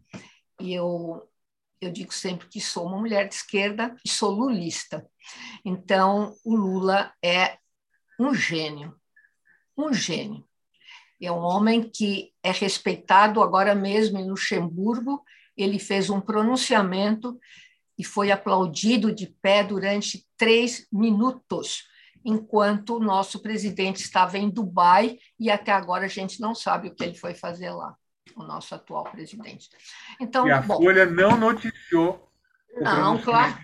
Speaker 3: eu eu digo sempre que sou uma mulher de esquerda e sou lulista. Então, o Lula é um gênio, um gênio. É um homem que é respeitado agora mesmo em Luxemburgo. Ele fez um pronunciamento e foi aplaudido de pé durante três minutos, enquanto o nosso presidente estava em Dubai e até agora a gente não sabe o que ele foi fazer lá o nosso atual presidente.
Speaker 5: Então, e a bom, Folha não noticiou.
Speaker 3: Não, claro.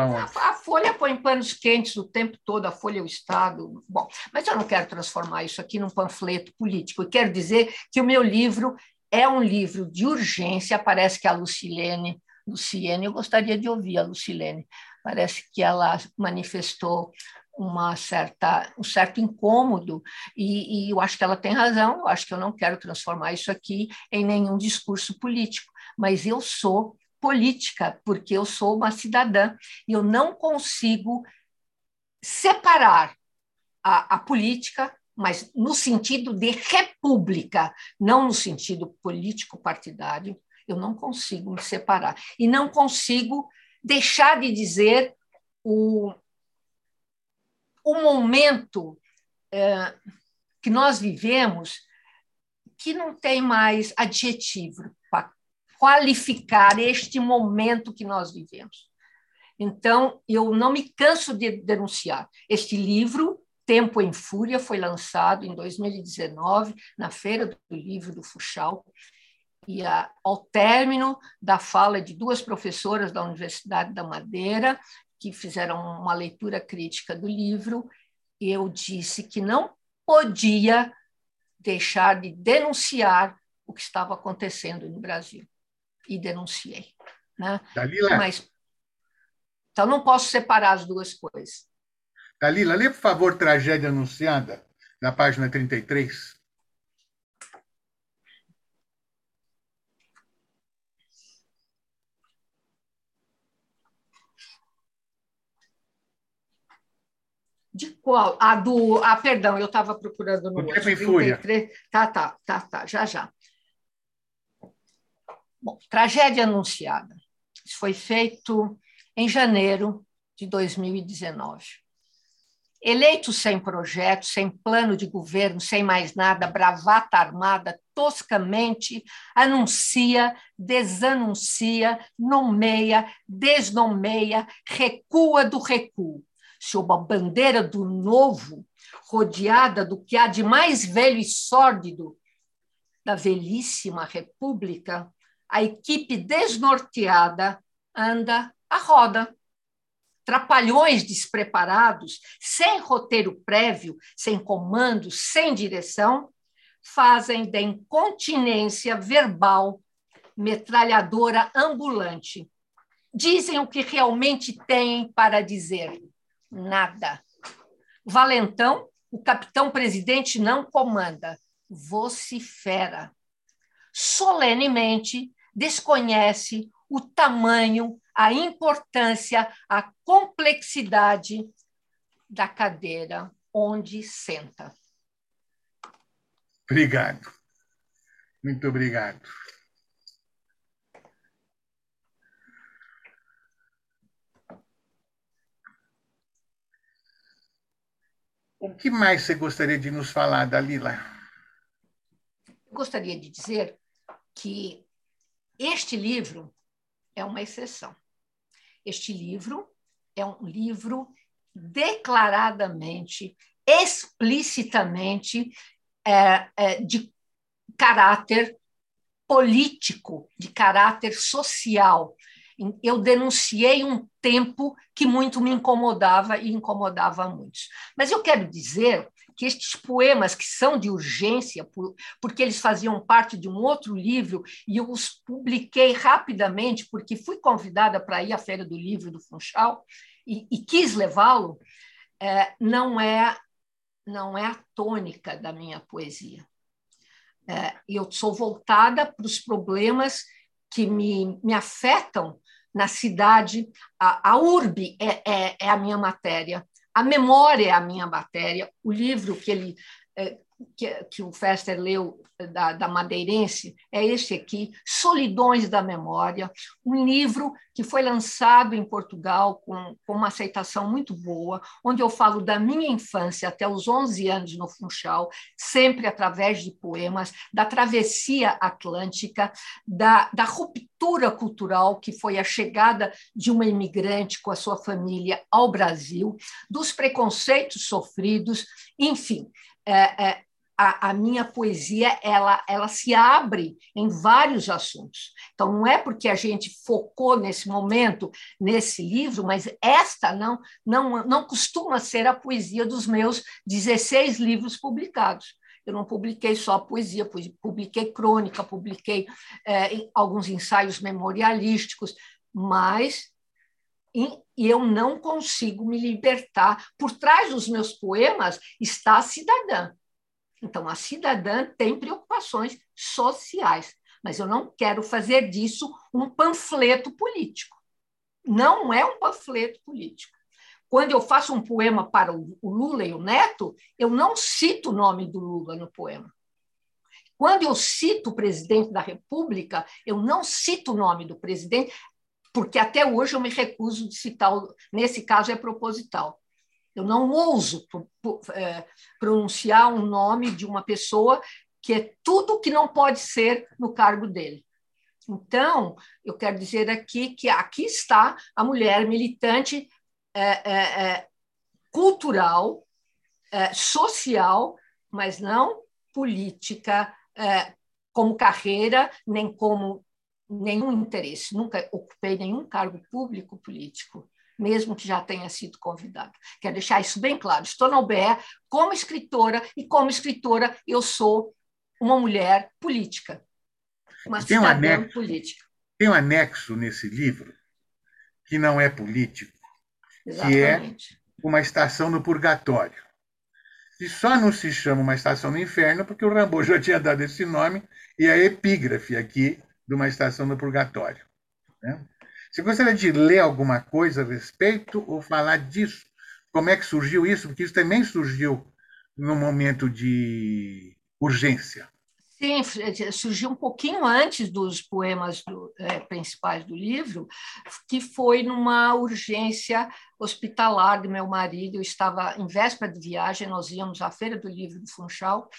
Speaker 3: A, a, Folha põe panos quentes o tempo todo, a Folha é o Estado. Bom, mas eu não quero transformar isso aqui num panfleto político. Eu quero dizer que o meu livro é um livro de urgência. Parece que a Lucilene, Luciene, eu gostaria de ouvir a Lucilene. Parece que ela manifestou uma certa, um certo incômodo, e, e, eu acho que ela tem razão, eu acho que eu não quero transformar isso aqui em nenhum discurso político, mas eu sou política, porque eu sou uma cidadã, e eu não consigo separar a, a política, mas no sentido de república, não no sentido político-partidário, eu não consigo me separar. E não consigo deixar de dizer o, o momento é, que nós vivemos que não tem mais adjetivo para qualificar este momento que nós vivemos. Então, eu não me canso de denunciar. Este livro, Tempo em Fúria, foi lançado em 2019, na Feira do Livro do Fuxal. E ao término da fala de duas professoras da Universidade da Madeira, que fizeram uma leitura crítica do livro, eu disse que não podia deixar de denunciar o que estava acontecendo no Brasil. E denunciei. Né?
Speaker 5: Dalila. Mas,
Speaker 3: então, não posso separar as duas coisas.
Speaker 5: Dalila, lê, por favor, Tragédia Anunciada, na página 33.
Speaker 3: De qual? A do. Ah, perdão, eu estava procurando no.
Speaker 5: O tempo em fúria.
Speaker 3: Tá, tá, tá, tá, já, já. Bom, tragédia anunciada. Isso foi feito em janeiro de 2019. Eleito sem projeto, sem plano de governo, sem mais nada, bravata armada, toscamente anuncia, desanuncia, nomeia, desnomeia, recua do recuo sob a bandeira do novo, rodeada do que há de mais velho e sórdido da velhíssima república, a equipe desnorteada anda à roda. Trapalhões despreparados, sem roteiro prévio, sem comando, sem direção, fazem da incontinência verbal metralhadora ambulante. Dizem o que realmente têm para dizer nada. Valentão, o capitão presidente não comanda, vocifera. Solenemente desconhece o tamanho, a importância, a complexidade da cadeira onde senta.
Speaker 5: Obrigado. Muito obrigado. O que mais você gostaria de nos falar, Dalila?
Speaker 3: Eu gostaria de dizer que este livro é uma exceção. Este livro é um livro declaradamente, explicitamente é, é, de caráter político, de caráter social. Eu denunciei um tempo que muito me incomodava e incomodava muitos. Mas eu quero dizer que estes poemas, que são de urgência, porque eles faziam parte de um outro livro, e eu os publiquei rapidamente, porque fui convidada para ir à Feira do Livro do Funchal e, e quis levá-lo, é, não, é, não é a tônica da minha poesia. É, eu sou voltada para os problemas que me, me afetam na cidade. A, a urbe é, é, é, a minha matéria, a memória é a minha matéria. O livro que ele é, que, que o Fester leu da, da Madeirense é este aqui, Solidões da Memória, um livro que foi lançado em Portugal com, com uma aceitação muito boa, onde eu falo da minha infância até os 11 anos no Funchal, sempre através de poemas, da travessia atlântica, da, da ruptura cultural que foi a chegada de uma imigrante com a sua família ao Brasil, dos preconceitos sofridos, enfim. É, é, a, a, minha poesia ela, ela se abre em vários assuntos. Então, não é porque a gente focou nesse momento nesse livro, mas esta não, não, não costuma ser a poesia dos meus 16 livros publicados. Eu não publiquei só poesia, publiquei crônica, publiquei é, alguns ensaios memorialísticos, mas e eu não consigo me libertar. Por trás dos meus poemas está a cidadã. Então, a cidadã tem preocupações sociais, mas eu não quero fazer disso um panfleto político. Não é um panfleto político. Quando eu faço um poema para o Lula e o Neto, eu não cito o nome do Lula no poema. Quando eu cito o presidente da República, eu não cito o nome do presidente, porque até hoje eu me recuso de citar, nesse caso é proposital. Eu não ouso é, pronunciar um nome de uma pessoa que é tudo que não pode ser no cargo dele. Então, eu quero dizer aqui que aqui está a mulher militante é, é, é, cultural, é, social, mas não política, é, como carreira, nem como nenhum interesse. Nunca ocupei nenhum cargo público político, mesmo que já tenha sido convidado. Quero deixar isso bem claro. Estou na UBE como escritora, e como escritora eu sou uma mulher política, uma tem um anexo, política.
Speaker 5: Tem um anexo nesse livro que não é político, Exatamente. que é uma estação no purgatório. E só não se chama uma estação no inferno porque o Rambo já tinha dado esse nome e a epígrafe aqui de uma estação no purgatório. Né? Você gostaria de ler alguma coisa a respeito ou falar disso? Como é que surgiu isso? Porque isso também surgiu no momento de urgência.
Speaker 3: Sim, surgiu um pouquinho antes dos poemas do, é, principais do livro, que foi numa urgência hospitalar do meu marido. Eu estava em véspera de viagem, nós íamos à Feira do Livro do Funchal,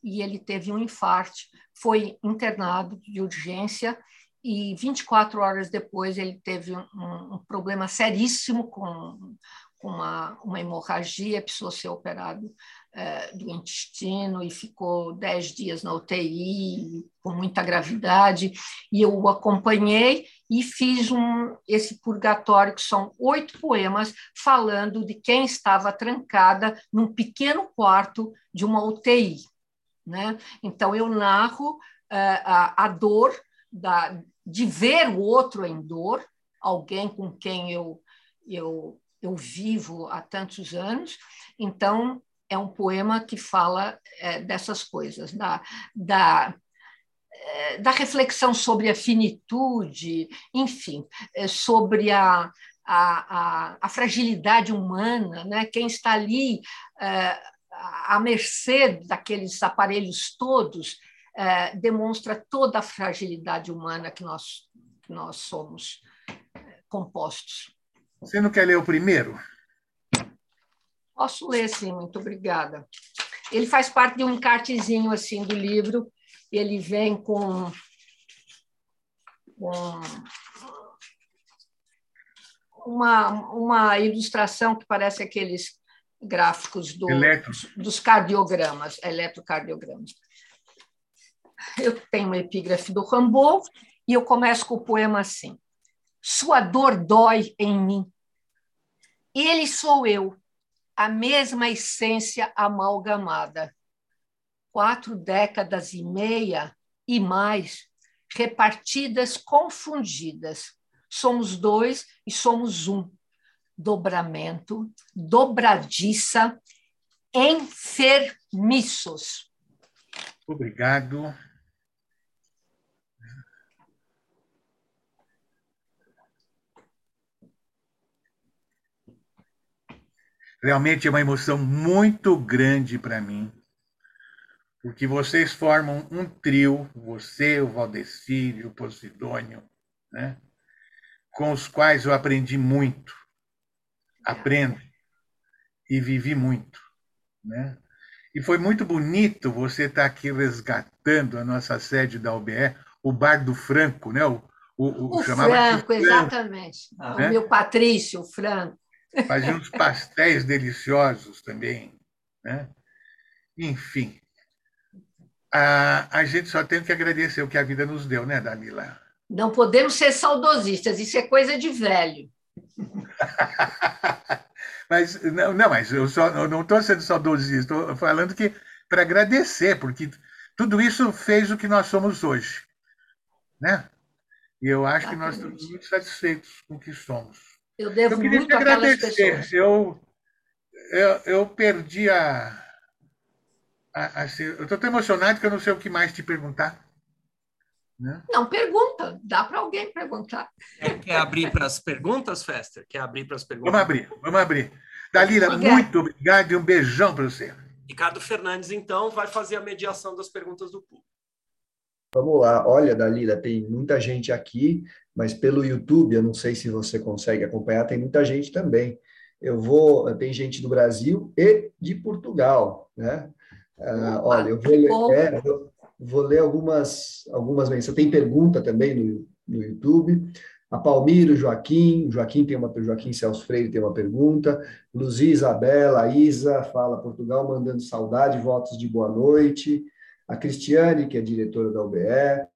Speaker 3: e ele teve um infarto, foi internado de urgência, e 24 horas depois ele teve um, um problema seríssimo com, com uma, uma hemorragia, precisou ser operado é, do intestino e ficou dez dias na UTI, com muita gravidade, e eu o acompanhei e fiz um, esse purgatório, que são oito poemas, falando de quem estava trancada num pequeno quarto de uma UTI. Né? Então, eu narro uh, a, a dor da, de ver o outro em dor, alguém com quem eu, eu, eu vivo há tantos anos. Então, é um poema que fala é, dessas coisas, da, da, é, da reflexão sobre a finitude, enfim, é, sobre a, a, a, a, fragilidade humana, né? quem está ali é, à mercê daqueles aparelhos todos, é, demonstra toda a fragilidade humana que nós, que nós somos é, compostos.
Speaker 5: Você não quer ler o primeiro?
Speaker 3: Posso ler, sim, muito obrigada. Ele faz parte de um encartezinho assim do livro, ele vem com, com uma, uma ilustração que parece aqueles gráficos do, dos cardiogramas, eletrocardiogramas. Eu tenho uma epígrafe do Rambaud e eu começo com o poema assim: Sua dor dói em mim. Ele sou eu, a mesma essência amalgamada. Quatro décadas e meia e mais, repartidas confundidas. Somos dois e somos um. Dobramento, dobradiça, enfermiços.
Speaker 5: Obrigado. Realmente é uma emoção muito grande para mim, porque vocês formam um trio, você, o Valdecir o Posidônio, né? com os quais eu aprendi muito, aprendo e vivi muito. Né? E foi muito bonito você estar tá aqui resgatando a nossa sede da UBE, o Bar do Franco, né? O,
Speaker 3: o, o, o Franco, Franco, exatamente. Né? O meu Patrício, o Franco.
Speaker 5: Fazia uns pastéis deliciosos também. Né? Enfim, a, a gente só tem que agradecer o que a vida nos deu, né, Dalila?
Speaker 3: Não podemos ser saudosistas, isso é coisa de velho.
Speaker 5: mas não, não, mas eu, só, eu não estou sendo saudosista, estou falando que para agradecer, porque tudo isso fez o que nós somos hoje. Né? E eu acho que nós estamos muito satisfeitos com o que somos.
Speaker 3: Eu devo eu queria muito te agradecer.
Speaker 5: Eu, eu, eu perdi a. a, a eu estou tão emocionado que eu não sei o que mais te perguntar.
Speaker 3: Né? Não, pergunta. Dá para alguém perguntar.
Speaker 1: Quer, quer abrir para as perguntas, Fester? Quer abrir para as perguntas?
Speaker 5: Vamos abrir, vamos abrir. Dalila, muito obrigado e um beijão para você.
Speaker 1: Ricardo Fernandes, então, vai fazer a mediação das perguntas do público.
Speaker 4: Vamos lá. Olha, Dalila, tem muita gente aqui, mas pelo YouTube, eu não sei se você consegue acompanhar, tem muita gente também. Eu vou, tem gente do Brasil e de Portugal, né? Ah, olha, eu vou ler, é, eu vou ler algumas, algumas mensagens. Tem pergunta também no, no YouTube. A Palmiro, Joaquim, Joaquim tem uma Joaquim Celso Freire tem uma pergunta. Luzia Isabela, Isa fala Portugal mandando saudade, votos de boa noite. A Cristiane, que é diretora da UBE,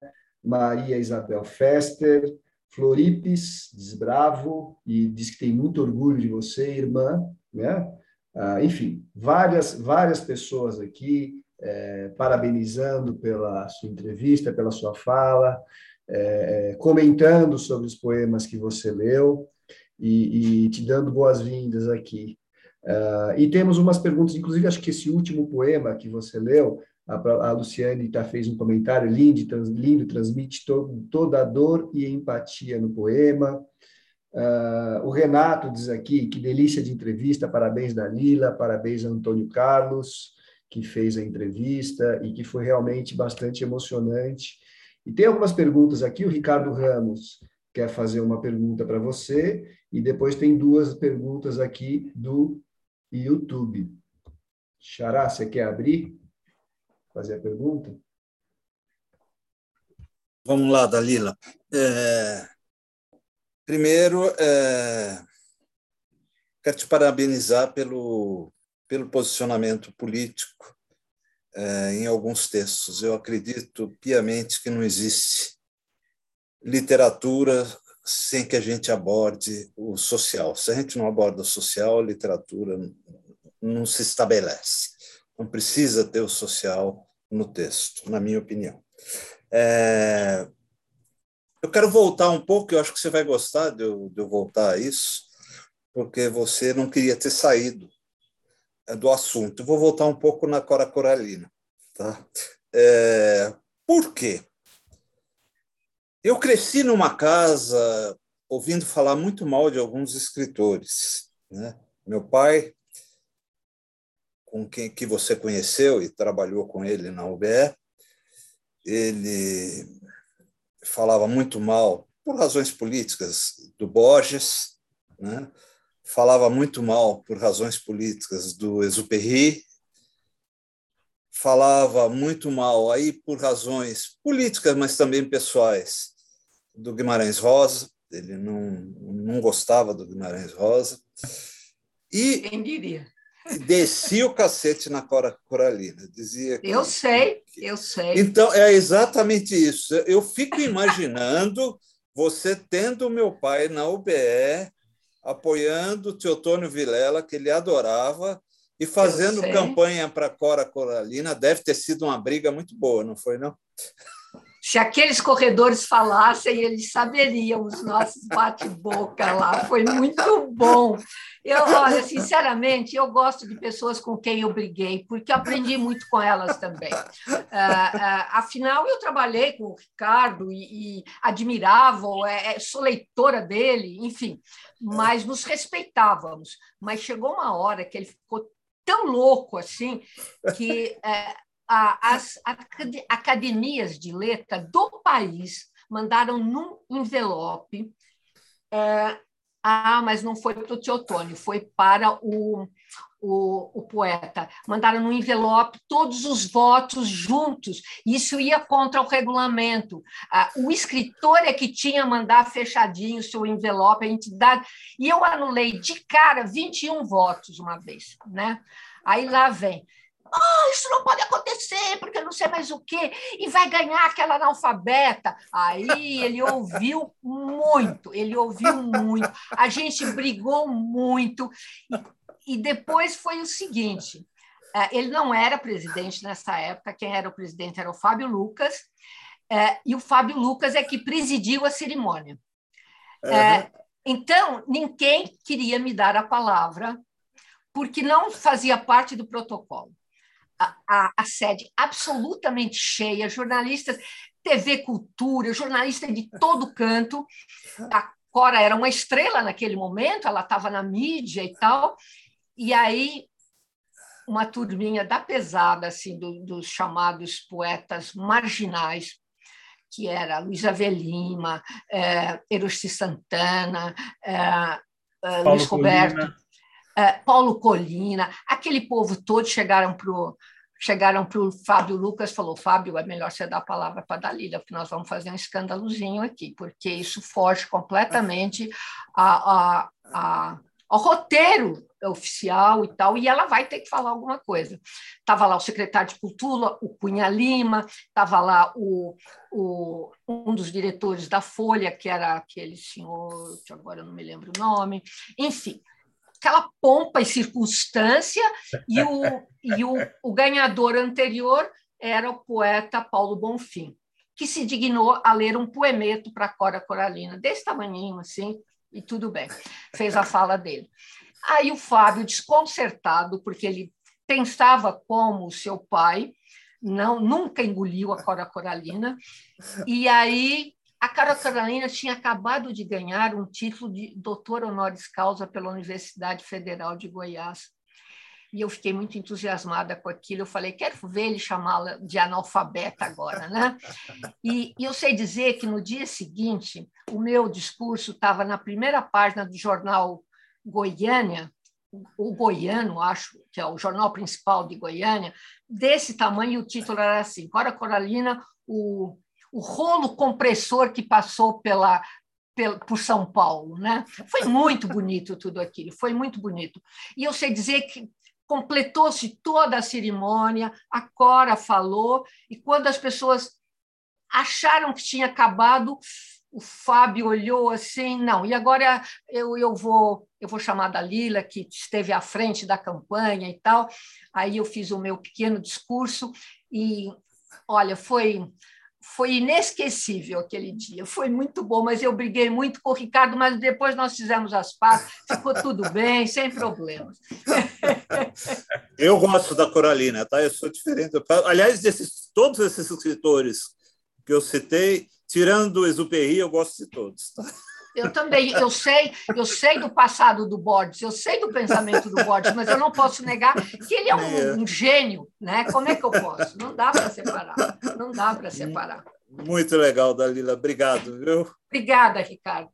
Speaker 4: Maria Isabel Fester, Floripes Desbravo, e diz que tem muito orgulho de você, irmã, né? Ah, enfim, várias, várias pessoas aqui é, parabenizando pela sua entrevista, pela sua fala, é, comentando sobre os poemas que você leu e, e te dando boas-vindas aqui. Uh, e temos umas perguntas, inclusive acho que esse último poema que você leu, a, a Luciane tá, fez um comentário lindo, trans, lindo transmite to, toda a dor e empatia no poema. Uh, o Renato diz aqui, que delícia de entrevista, parabéns Dalila, parabéns Antônio Carlos, que fez a entrevista e que foi realmente bastante emocionante. E tem algumas perguntas aqui, o Ricardo Ramos quer fazer uma pergunta para você, e depois tem duas perguntas aqui do YouTube. Xará, você quer abrir? Fazer a pergunta?
Speaker 2: Vamos lá, Dalila. É... Primeiro, é... quero te parabenizar pelo, pelo posicionamento político é, em alguns textos. Eu acredito piamente que não existe literatura sem que a gente aborde o social. Se a gente não aborda o social, a literatura não se estabelece. Não precisa ter o social no texto, na minha opinião. É... Eu quero voltar um pouco, eu acho que você vai gostar de eu, de eu voltar a isso, porque você não queria ter saído é, do assunto. Eu vou voltar um pouco na Cora Coralina. Tá? É... Por quê? Eu cresci numa casa ouvindo falar muito mal de alguns escritores. Né? Meu pai, com quem que você conheceu e trabalhou com ele na UBE, ele falava muito mal, por razões políticas, do Borges, né? falava muito mal, por razões políticas, do Exupéry, falava muito mal aí por razões políticas, mas também pessoais, do Guimarães Rosa, ele não, não gostava do Guimarães Rosa. E
Speaker 3: Quem diria?
Speaker 2: Descia o cacete na Cora Coralina. Dizia que,
Speaker 3: eu sei, eu sei.
Speaker 2: Então, é exatamente isso. Eu fico imaginando você tendo o meu pai na UBE, apoiando o Teotônio Vilela, que ele adorava, e fazendo campanha para Cora Coralina. Deve ter sido uma briga muito boa, não foi, não?
Speaker 3: Se aqueles corredores falassem, eles saberiam os nossos bate-boca lá. Foi muito bom. Eu, olha, sinceramente, eu gosto de pessoas com quem eu briguei, porque aprendi muito com elas também. Uh, uh, afinal, eu trabalhei com o Ricardo e, e admirava, é, é, sou leitora dele, enfim, mas nos respeitávamos. Mas chegou uma hora que ele ficou tão louco assim que é, as academias de letra do país mandaram num envelope. Ah, mas não foi para o Teotônio, foi para o, o, o, poeta. Mandaram no envelope todos os votos juntos. Isso ia contra o regulamento. Ah, o escritor é que tinha mandar fechadinho o seu envelope, a entidade. E eu anulei de cara 21 votos uma vez. Né? Aí lá vem oh, isso não pode acontecer, porque não sei mais o quê, e vai ganhar aquela analfabeta. Aí ele ouviu muito, ele ouviu muito, a gente brigou muito, e, e depois foi o seguinte: é, ele não era presidente nessa época, quem era o presidente era o Fábio Lucas, é, e o Fábio Lucas é que presidiu a cerimônia. Uhum. Então, ninguém queria me dar a palavra, porque não fazia parte do protocolo a, a, sede absolutamente cheia, jornalistas, TV Cultura, jornalista de todo canto. A Cora era uma estrela naquele momento, ela estava na mídia e tal. E aí uma turminha da pesada assim do, dos chamados poetas marginais que era Luiz Avelima, é, Erosti Santana, é, é, Luiz Roberto, é, Paulo Colina, aquele povo todo chegaram para o chegaram para o Fábio Lucas falou Fábio é melhor você dar a palavra para a Dalila porque nós vamos fazer um escândalozinho aqui porque isso foge completamente a, a, a ao roteiro oficial e tal, e ela vai ter que falar alguma coisa. Estava lá o secretário de Cultura, o Cunha Lima, estava lá o, o, um dos diretores da Folha, que era aquele senhor, que agora eu não me lembro o nome, enfim, aquela pompa e circunstância, e o, e o, o ganhador anterior era o poeta Paulo Bonfim, que se dignou a ler um poemeto para Cora Coralina, desse tamanhinho assim, e tudo bem, fez a fala dele. Aí o Fábio, desconcertado, porque ele pensava como o seu pai, não nunca engoliu a Cora Coralina, e aí a Cora Coralina tinha acabado de ganhar um título de doutor honoris causa pela Universidade Federal de Goiás e eu fiquei muito entusiasmada com aquilo. Eu falei, quero ver ele chamá-la de analfabeta agora, né? E, e, eu sei dizer que no dia seguinte, o meu discurso estava na primeira página do jornal Goiânia, o Goiano, acho que é o jornal principal de Goiânia, desse tamanho, o título era assim: Cora Coralina, o, o rolo compressor que passou pela, por São Paulo, né? Foi muito bonito tudo aquilo, foi muito bonito. E eu sei dizer que completou-se toda a cerimônia, a Cora falou, e quando as pessoas acharam que tinha acabado, o Fábio olhou assim, não, e agora eu, eu vou eu vou chamar da Lila, que esteve à frente da campanha e tal. Aí eu fiz o meu pequeno discurso e, olha, foi foi inesquecível aquele dia, foi muito bom, mas eu briguei muito com o Ricardo, mas depois nós fizemos as pazes, ficou tudo bem, sem problemas.
Speaker 2: Eu gosto da Coralina, tá? Eu sou diferente. Aliás, desses, todos esses escritores que eu citei, tirando o Exupéry, eu gosto de todos. Tá?
Speaker 3: Eu também, eu sei, eu sei do passado do Borges, eu sei do pensamento do Borges, mas eu não posso negar que ele é um, um gênio, né? Como é que eu posso? Não dá para separar, não dá para separar.
Speaker 2: Muito legal, Dalila, obrigado, viu?
Speaker 3: Obrigada, Ricardo.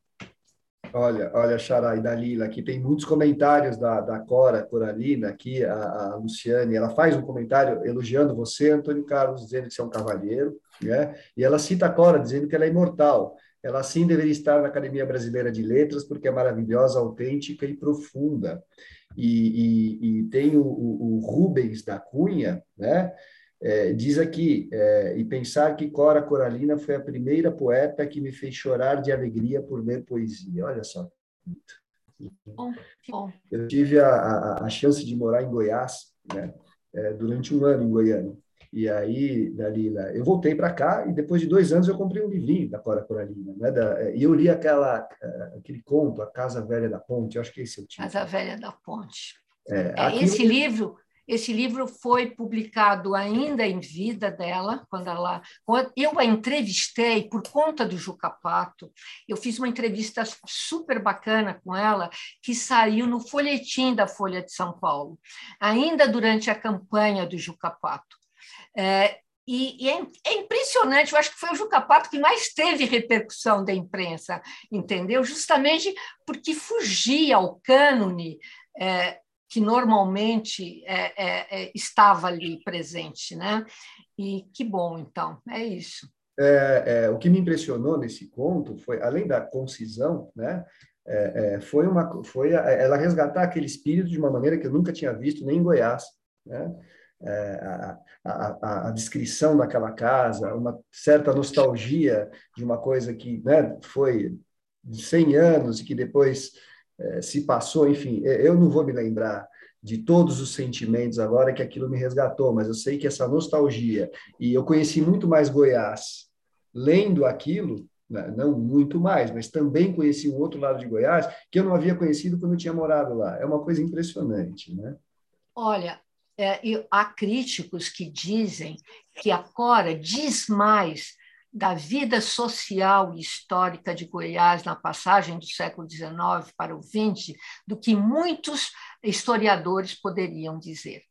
Speaker 4: Olha, olha, Xará e Dalila, aqui tem muitos comentários da, da Cora Coralina, aqui, a, a Luciane, ela faz um comentário elogiando você, Antônio Carlos, dizendo que você é um cavalheiro, né? E ela cita a Cora, dizendo que ela é imortal. Ela sim deveria estar na Academia Brasileira de Letras, porque é maravilhosa, autêntica e profunda. E, e, e tem o, o, Rubens da Cunha, né? É, diz aqui, é, e pensar que Cora Coralina foi a primeira poeta que me fez chorar de alegria por ler poesia. Olha só. Eu tive a, a, a chance de morar em Goiás, né? É, durante um ano em Goiânia. E aí, Dalila, eu voltei para cá e depois de dois anos eu comprei um livrinho da Cora Coralina, né? Da, e eu li aquela, eh, aquele conto, A Casa Velha da Ponte, acho que esse é o título.
Speaker 3: Casa Velha da Ponte. É, é, esse livro esse livro foi publicado ainda em vida dela, quando ela. Eu a entrevistei por conta do Juca Pato. Eu fiz uma entrevista super bacana com ela, que saiu no folhetim da Folha de São Paulo, ainda durante a campanha do Juca Pato. É, e, e é, é, impressionante, eu acho que foi o Juca Pato que mais teve repercussão da imprensa, entendeu? Justamente porque fugia ao cânone é, que normalmente é, é, é, estava ali presente, né? E que bom, então, é isso.
Speaker 4: O que me impressionou nesse conto foi, além da concisão, né? foi uma, foi ela resgatar aquele espírito de uma maneira que eu nunca tinha visto nem em Goiás, né? É, a, a, a, descrição daquela casa, uma certa nostalgia de uma coisa que né, foi de 100 anos e que depois é, se passou, enfim, eu não vou me lembrar de todos os sentimentos agora que aquilo me resgatou, mas eu sei que essa nostalgia, e eu conheci muito mais Goiás lendo aquilo, né, não muito mais, mas também conheci um outro lado de Goiás que eu não havia conhecido quando eu tinha morado lá. É uma coisa impressionante, né?
Speaker 3: Olha, é, há críticos que dizem que a Cora diz mais da vida social e histórica de Goiás na passagem do século XIX para o XX do que muitos historiadores poderiam dizer.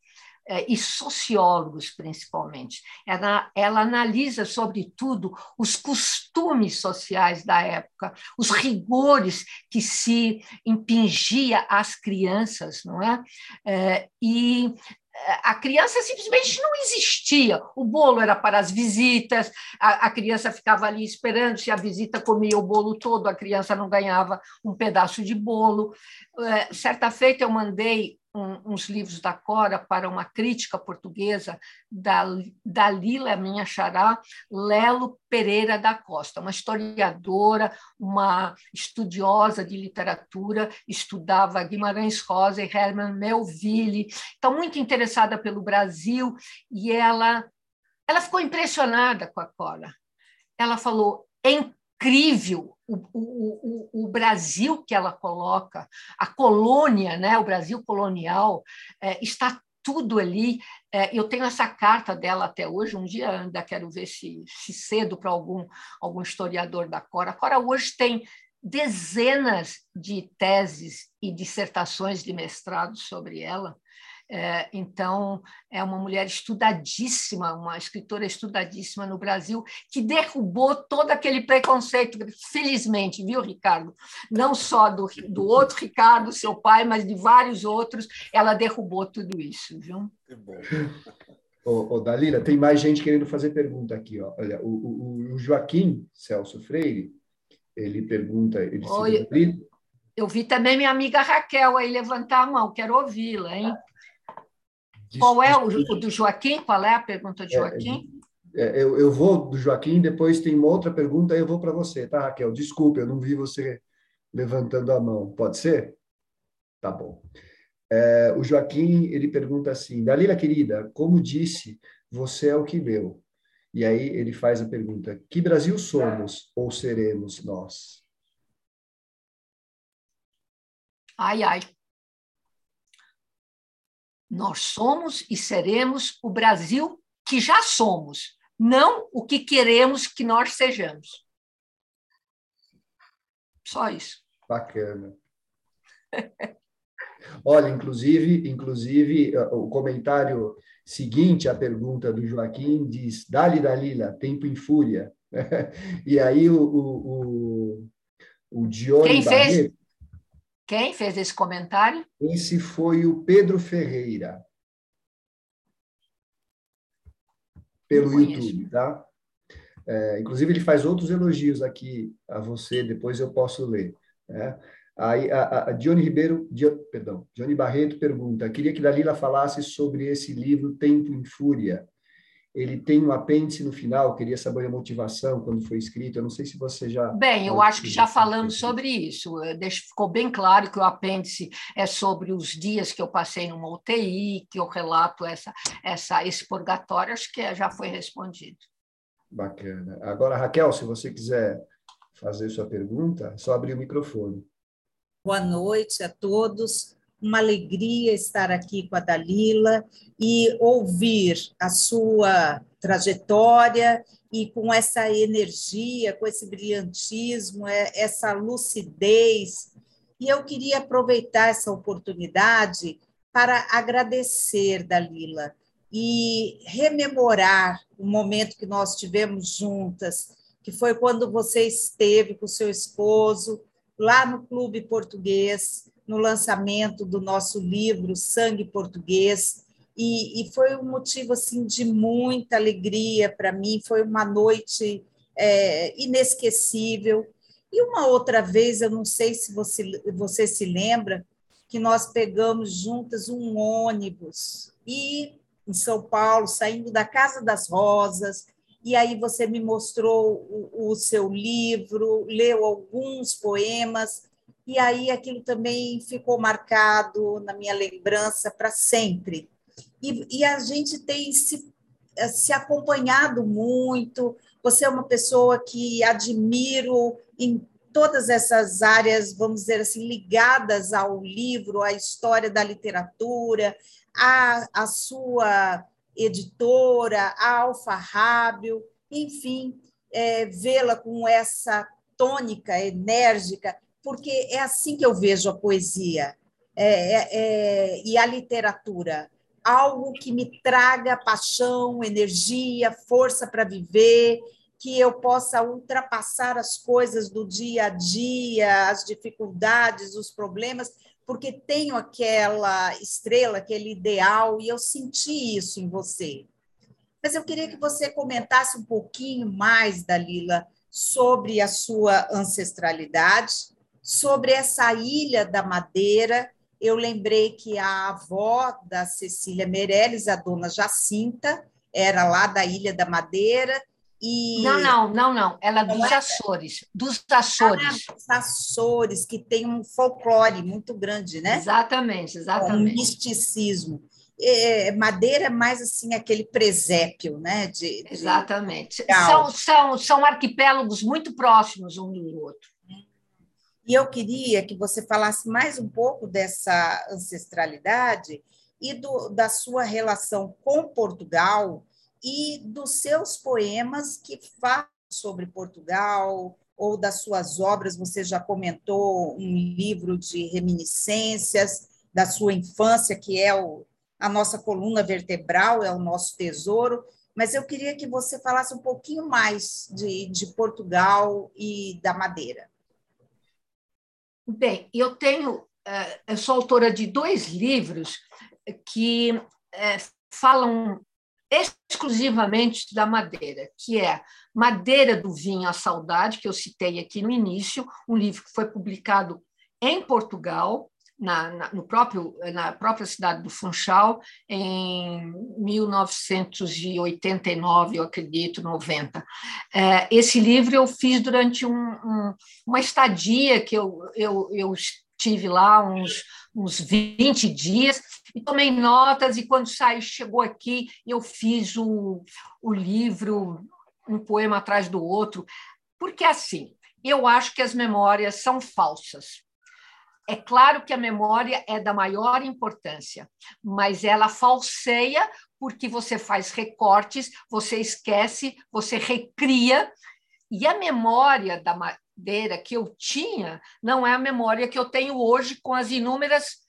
Speaker 3: É, e sociólogos, principalmente. Ela, ela analisa, sobretudo, os costumes sociais da época, os rigores que se impingia às crianças, não é? é e a criança simplesmente não existia. O bolo era para as visitas, a, a, criança ficava ali esperando, se a visita comia o bolo todo, a criança não ganhava um pedaço de bolo. É, certa feita eu mandei um, uns livros da Cora para uma crítica portuguesa da, da Lila, minha xará, Lelo Pereira da Costa, uma historiadora, uma estudiosa de literatura, estudava Guimarães Rosa e Herman Melville, então muito interessada pelo Brasil, e ela, ela ficou impressionada com a Cora. Ela falou, é incrível o, o, o, Brasil que ela coloca, a colônia, né, o Brasil colonial, é, está tudo ali. É, eu tenho essa carta dela até hoje, um dia ainda quero ver se, se cedo para algum, algum historiador da Cora. A Cora hoje tem dezenas de teses e dissertações de mestrado sobre ela. É, então, é uma mulher estudadíssima, uma escritora estudadíssima no Brasil, que derrubou todo aquele preconceito, felizmente, viu, Ricardo? Não só do, do outro Ricardo, seu pai, mas de vários outros, ela derrubou tudo isso, viu? Que bom.
Speaker 4: Ô, ô, Dalila, tem mais gente querendo fazer pergunta aqui. Ó. Olha, o, o, o Joaquim Celso Freire, ele pergunta... Ele
Speaker 3: Oi, eu vi também minha amiga Raquel aí levantar a mão, quero ouvi-la, hein? Qual é o, o, do Joaquim? Qual é a pergunta de é, Joaquim?
Speaker 4: É, é, eu, eu vou do Joaquim, depois tem uma outra pergunta, eu vou para você, tá, Raquel? Desculpe, eu não vi você levantando a mão. Pode ser? Tá bom. É, o Joaquim, ele pergunta assim, Dalila, querida, como disse, você é o que leu. E aí ele faz a pergunta, que Brasil somos ou seremos nós?
Speaker 3: Ai, ai. Nós somos e seremos o Brasil que já somos, não o que queremos que nós sejamos. Só isso.
Speaker 4: Bacana. Olha, inclusive, inclusive o comentário seguinte à pergunta do Joaquim diz: Dali Dalila, tempo em fúria. e aí o, o, o, o Dione
Speaker 3: Quem Barreto, fez? Quem fez esse comentário?
Speaker 4: Esse foi o Pedro Ferreira. Pelo YouTube, tá? É, inclusive, ele faz outros elogios aqui a você, depois eu posso ler. Né? Aí, a, a Johnny Ribeiro, perdão, Johnny Barreto pergunta: queria que Dalila falasse sobre esse livro Tempo em Fúria ele tem um apêndice no final, queria saber a motivação quando foi escrito. Eu não sei se você já.
Speaker 3: Bem, eu acho que já falamos sobre isso. Ficou bem claro que o apêndice é sobre os dias que eu passei numa UTI, que eu relato essa, essa, esse purgatório. Acho que já foi respondido.
Speaker 4: Bacana. Agora, Raquel, se você quiser fazer sua pergunta, é só abrir o microfone.
Speaker 6: Boa noite a todos uma alegria estar aqui com a Dalila e ouvir a sua trajetória e com essa energia, com esse brilhantismo, é, essa lucidez. E eu queria aproveitar essa oportunidade para agradecer, Dalila, e rememorar o momento que nós tivemos juntas, que foi quando você esteve com seu esposo lá no Clube Português, no lançamento do nosso livro Sangue Português, e, e foi um motivo assim de muita alegria para mim, foi uma noite é, inesquecível. E uma outra vez, eu não sei se você, você se lembra, que nós pegamos juntas um ônibus e em São Paulo, saindo da Casa das Rosas, e aí você me mostrou o, o seu livro, leu alguns poemas, e aí aquilo também ficou marcado na minha lembrança para sempre. E, e, a gente tem se, se acompanhado muito. Você é uma pessoa que admiro em todas essas áreas, vamos dizer assim, ligadas ao livro, à história da literatura, à, à sua editora, a Alfarrábio, enfim, é, vê-la com essa tônica enérgica porque é assim que eu vejo a poesia é, é, é, e a literatura. Algo que me traga paixão, energia, força para viver, que eu possa ultrapassar as coisas do dia a dia, as dificuldades, os problemas, porque tenho aquela estrela, aquele ideal, e eu senti isso em você. Mas eu queria que você comentasse um pouquinho mais, Dalila, sobre a sua ancestralidade, sobre essa ilha da Madeira. Eu lembrei que a avó da Cecília Meirelles, a dona Jacinta, era lá da Ilha da Madeira, e...
Speaker 3: Não, não, não, não. Ela é dos é? Açores. Dos Açores.
Speaker 6: Ah, dos Açores, que tem um folclore muito grande, né?
Speaker 3: Exatamente, exatamente.
Speaker 6: Um misticismo. É, madeira é mais assim aquele presépio, né? De,
Speaker 3: de... Exatamente. São, são, são arquipélagos muito próximos um do outro.
Speaker 6: E eu queria que você falasse mais um pouco dessa ancestralidade e do, da sua relação com Portugal, e dos seus poemas que falam sobre Portugal, ou das suas obras, você já comentou um livro de reminiscências da sua infância, que é o, a nossa coluna vertebral, é o nosso tesouro, mas eu queria que você falasse um pouquinho mais de, de Portugal e da Madeira.
Speaker 3: Bem, eu tenho, eh, eu sou autora de dois livros que eh, falam exclusivamente da madeira, que é Madeira do Vinho à Saudade, que eu citei aqui no início, um livro que foi publicado em Portugal, na, na, no próprio, na própria cidade do Funchal, em 1989, eu acredito, 90. É, esse livro eu fiz durante um, um, uma estadia que eu, eu, eu tive lá uns, uns 20 dias e tomei notas, e quando saí, chegou aqui, eu fiz o, o livro, um poema atrás do outro, porque assim, eu acho que as memórias são falsas. É claro que a memória é da maior importância, mas ela falseia porque você faz recortes, você esquece, você recria, e a memória da madeira que eu tinha não é a memória que eu tenho hoje com as inúmeras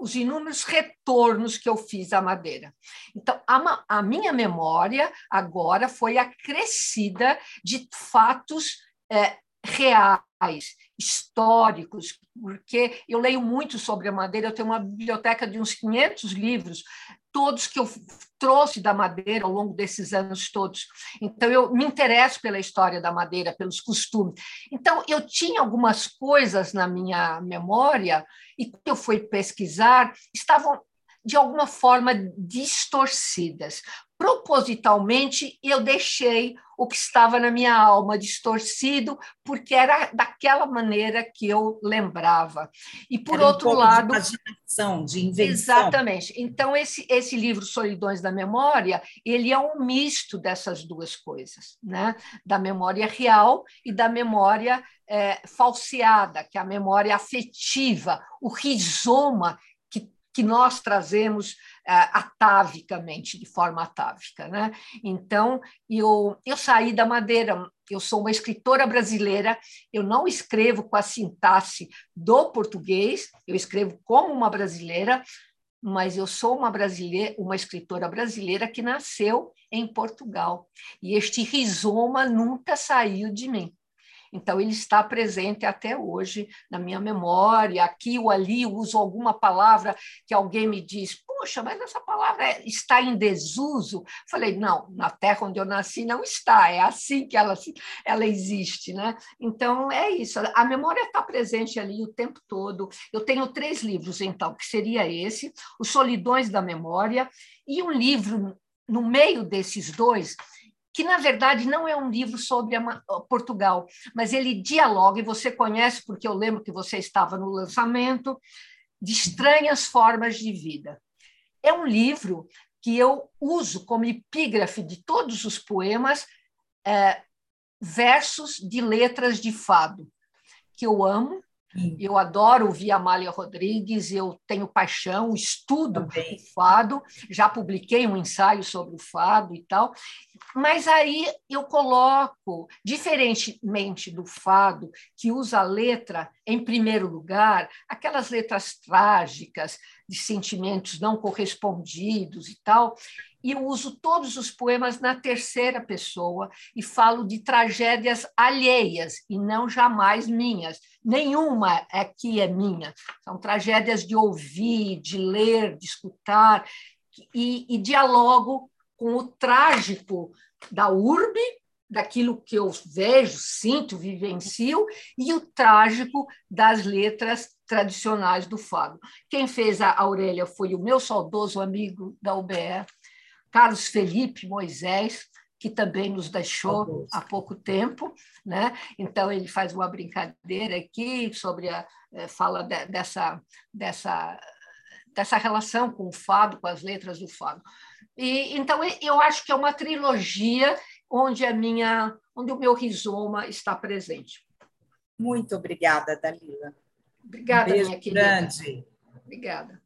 Speaker 3: os inúmeros retornos que eu fiz à madeira. Então, a, a minha memória agora foi acrescida de fatos é, reais, históricos, porque eu leio muito sobre a madeira, eu tenho uma biblioteca de uns 500 livros, todos que eu trouxe da madeira ao longo desses anos todos. Então, eu me interesso pela história da madeira, pelos costumes. Então, eu tinha algumas coisas na minha memória, e quando eu fui pesquisar, estavam de alguma forma distorcidas. Propositalmente, eu deixei o que estava na minha alma distorcido, porque era daquela maneira que eu lembrava. E, por
Speaker 6: era
Speaker 3: outro
Speaker 6: um
Speaker 3: lado.
Speaker 6: De imaginação, de invenção.
Speaker 3: Exatamente. Então, esse, esse livro, Solidões da Memória, ele é um misto dessas duas coisas, né? da memória real e da memória é, falseada, que é a memória afetiva, o rizoma que nós trazemos uh, atavicamente, de forma atávica. Né? Então, eu, eu saí da madeira, eu sou uma escritora brasileira, eu não escrevo com a sintaxe do português, eu escrevo como uma brasileira, mas eu sou uma brasileira, uma escritora brasileira que nasceu em Portugal. E este rizoma nunca saiu de mim. Então, ele está presente até hoje na minha memória. Aqui ou ali uso alguma palavra que alguém me diz, puxa, mas essa palavra é, está em desuso. Falei, não, na terra onde eu nasci não está, é assim que ela, ela existe. Né? Então, é isso. A memória está presente ali o tempo todo. Eu tenho três livros, então, que seria esse, Os Solidões da Memória, e um livro no meio desses dois, que na verdade não é um livro sobre Portugal, mas ele dialoga, e você conhece, porque eu lembro que você estava no lançamento, de Estranhas Formas de Vida. É um livro que eu uso como epígrafe de todos os poemas é, versos de letras de fado, que eu amo, eu adoro ouvir Amália Rodrigues, eu tenho paixão, estudo Também. o fado, já publiquei um ensaio sobre o fado e tal, mas aí eu coloco, diferentemente do fado, que usa a letra em primeiro lugar, aquelas letras trágicas de sentimentos não correspondidos e tal, e eu uso todos os poemas na terceira pessoa e falo de tragédias alheias e não jamais minhas. Nenhuma aqui é minha. São tragédias de ouvir, de ler, de escutar, e, e dialogo com o trágico da urbe, daquilo que eu vejo, sinto, vivencio, e o trágico das letras tradicionais do fado. Quem fez a Aurélia foi o meu saudoso amigo da UBE, Carlos Felipe Moisés, que também nos deixou há pouco tempo, né? Então ele faz uma brincadeira aqui sobre a eh, fala de, dessa dessa dessa relação com o fado, com as letras do fado. E então eu acho que é uma trilogia onde a minha onde o meu rizoma está presente.
Speaker 6: Muito obrigada, Dalila.
Speaker 3: Obrigada,
Speaker 6: um
Speaker 3: minha querida.
Speaker 6: grande.
Speaker 3: Obrigada.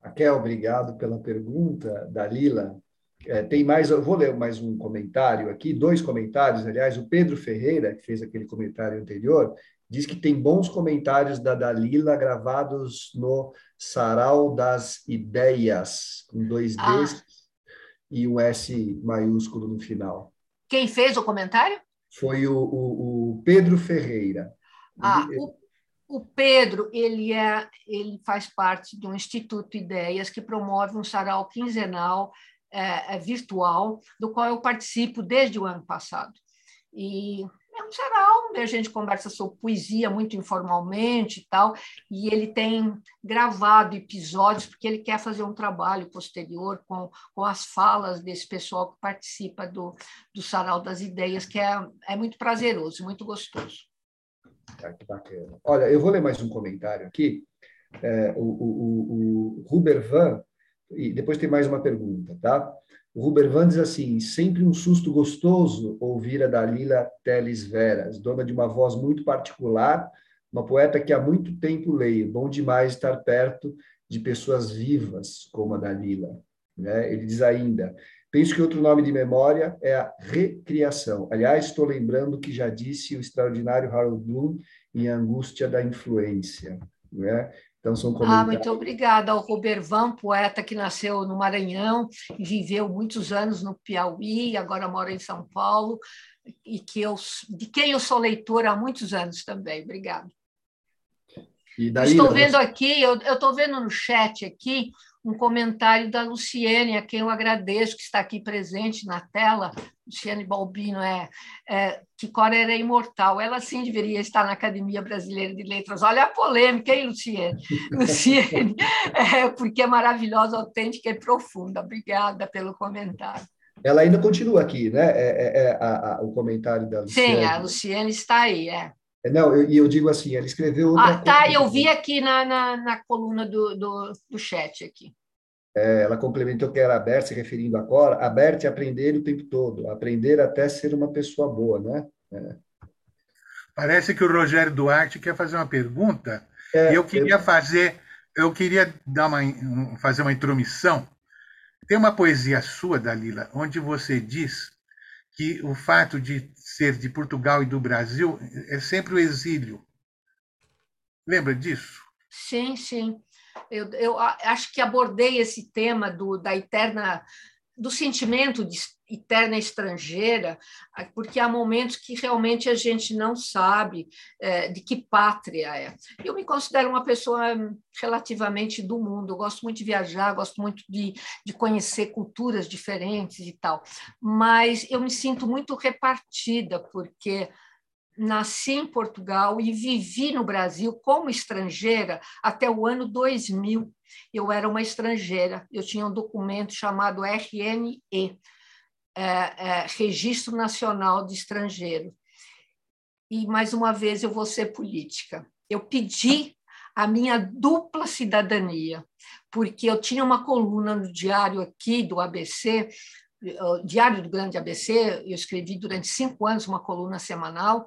Speaker 4: Raquel, obrigado pela pergunta, Dalila. É, tem mais, eu vou ler mais um comentário aqui, dois comentários, aliás, o Pedro Ferreira, que fez aquele comentário anterior, diz que tem bons comentários da Dalila gravados no Sarau das Ideias, com dois Ds ah. E um S maiúsculo no final.
Speaker 3: Quem fez o comentário?
Speaker 4: Foi o, o, o Pedro Ferreira.
Speaker 3: Ah, ele, o o Pedro ele é ele faz parte de um Instituto Ideias que promove um sarau quinzenal é, é, virtual, do qual eu participo desde o ano passado. E é um sarau onde a gente conversa sobre poesia muito informalmente e tal, e ele tem gravado episódios porque ele quer fazer um trabalho posterior com, com as falas desse pessoal que participa do, do sarau das ideias, que é, é muito prazeroso, muito gostoso.
Speaker 4: Ah, que bacana. Olha, eu vou ler mais um comentário aqui. É, o, o, o, Ruber Van, e depois tem mais uma pergunta, tá? O Ruber Van diz assim: sempre um susto gostoso ouvir a Dalila Teles Veras, dona de uma voz muito particular, uma poeta que há muito tempo leio. Bom demais estar perto de pessoas vivas como a Dalila. Né? Ele diz ainda: Penso que outro nome de memória é a recriação. Aliás, estou lembrando que já disse o extraordinário Harold Bloom em Angústia da Influência. Né? Então, são
Speaker 3: Ah, muito obrigada ao Van, poeta que nasceu no Maranhão e viveu muitos anos no Piauí, agora mora em São Paulo, e que eu, de quem eu sou leitora há muitos anos também. Obrigada. Daí, estou vendo aqui, eu estou vendo no chat aqui um comentário da Luciene, a quem eu agradeço, que está aqui presente na tela. Luciene Balbino, é, é que Cora era imortal. Ela sim deveria estar na Academia Brasileira de Letras. Olha a polêmica, hein, Luciene? Luciene, é, porque é maravilhosa, autêntica e profunda. Obrigada pelo comentário.
Speaker 4: Ela ainda continua aqui, né? É, é, é a, a, o comentário da Luciene.
Speaker 3: Sim, a Luciene está aí, é.
Speaker 4: é não, e eu, eu, digo assim, ela escreveu
Speaker 3: Ah, tá, eu vi aqui na, na, na coluna do, do, do chat aqui.
Speaker 4: É, ela complementou que era aberta, se referindo a Cora, aberta e aprender o tempo todo, aprender até ser uma pessoa boa, né? É.
Speaker 5: Parece que o Rogério Duarte quer fazer uma pergunta. É, eu queria eu... fazer, eu queria dar uma, fazer uma intromissão. Tem uma poesia sua, Dalila, onde você diz que o fato de ser de Portugal e do Brasil é sempre o exílio. Lembra disso?
Speaker 3: Sim, sim. Eu, eu acho que abordei esse tema do, da eterna do sentimento de eterna estrangeira, porque há momentos que realmente a gente não sabe é, de que pátria é. Eu me considero uma pessoa relativamente do mundo, eu gosto muito de viajar, gosto muito de, de conhecer culturas diferentes e tal, mas eu me sinto muito repartida, porque nasci em Portugal e vivi no Brasil como estrangeira até o ano 2000. Eu era uma estrangeira, eu tinha um documento chamado RNE, é, é, Registro Nacional de Estrangeiro. E, mais uma vez, eu vou ser política. Eu pedi a minha dupla cidadania, porque eu tinha uma coluna no diário aqui do ABC Diário do Grande ABC, eu escrevi durante cinco anos uma coluna semanal,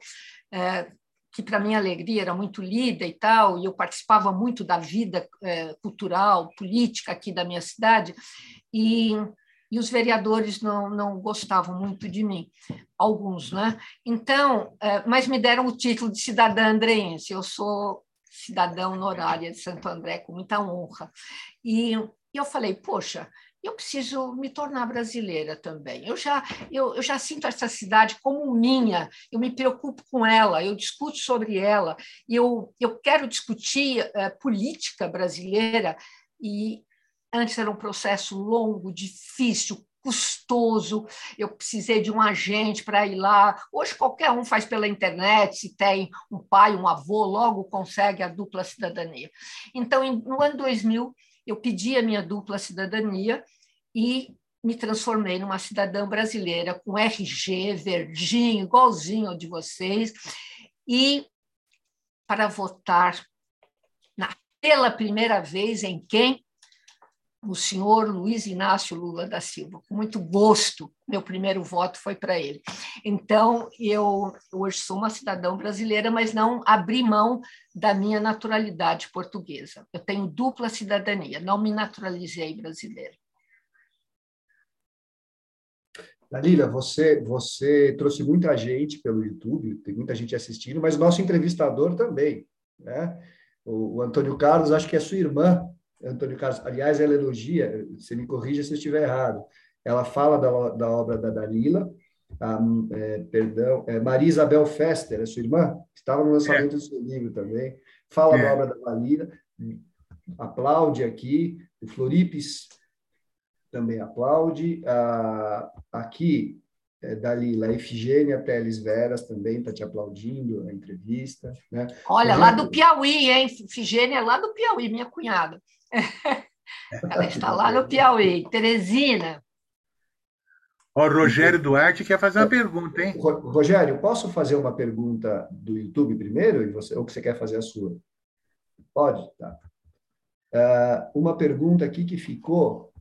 Speaker 3: é, que para minha alegria era muito lida e tal, e eu participava muito da vida é, cultural, política aqui da minha cidade, e e os vereadores não, não gostavam muito de mim, alguns, né? Então, é, mas me deram o título de cidadã andreense. Eu sou cidadã honorária de Santo André com muita honra. E, e eu falei, poxa, eu preciso me tornar brasileira também. Eu já, eu, eu, já sinto essa cidade como minha, eu me preocupo com ela, eu discuto sobre ela, eu, eu quero discutir uh, política brasileira, e antes era um processo longo, difícil, custoso, eu precisei de um agente para ir lá. Hoje qualquer um faz pela internet, se tem um pai, um avô, logo consegue a dupla cidadania. Então, no ano 2000, eu pedi a minha dupla cidadania e me transformei numa cidadã brasileira com RG verdinho, igualzinho ao de vocês, e para votar na, pela primeira vez em quem? O senhor Luiz Inácio Lula da Silva. Com muito gosto, meu primeiro voto foi para ele. Então, eu hoje sou uma cidadã brasileira, mas não abri mão da minha naturalidade portuguesa. Eu tenho dupla cidadania, não me naturalizei brasileira.
Speaker 4: Dalila, você, você trouxe muita gente pelo YouTube, tem muita gente assistindo, mas o nosso entrevistador também, né? O, o Antônio Carlos, acho que é sua irmã, Antônio Carlos. Aliás, ela elogia, você me corrija se eu estiver errado. Ela fala da, da obra da Dalila, a, é, perdão, é, Maria Isabel Fester, é sua irmã? Estava no lançamento é. do seu livro também. Fala da é. obra da Dalila, aplaude aqui. O Floripes também aplaude. Ah, aqui, é, Dalila, a Efigênia Teles Veras também está te aplaudindo a entrevista. Né?
Speaker 3: Olha, lá do Piauí, hein? Efigênia é lá do Piauí, minha cunhada. Ela está lá no Piauí. Teresina.
Speaker 5: O Rogério Duarte quer fazer uma pergunta, hein?
Speaker 4: Rogério, posso fazer uma pergunta do YouTube primeiro? E você, ou que você quer fazer a sua? Pode? Tá. Uh, uma pergunta aqui que ficou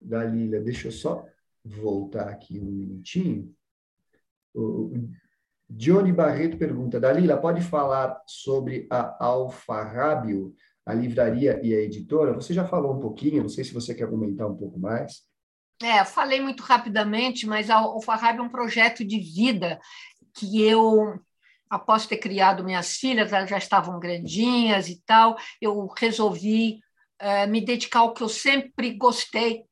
Speaker 4: Dalila, deixa eu só voltar aqui um minutinho. O Johnny Barreto pergunta: Dalila, pode falar sobre a Alfarrábio, a livraria e a editora? Você já falou um pouquinho, não sei se você quer comentar um pouco mais.
Speaker 3: É, falei muito rapidamente, mas a Alfarrábio é um projeto de vida que eu após ter criado minhas filhas, elas já estavam grandinhas e tal, eu resolvi é, me dedicar ao que eu sempre gostei,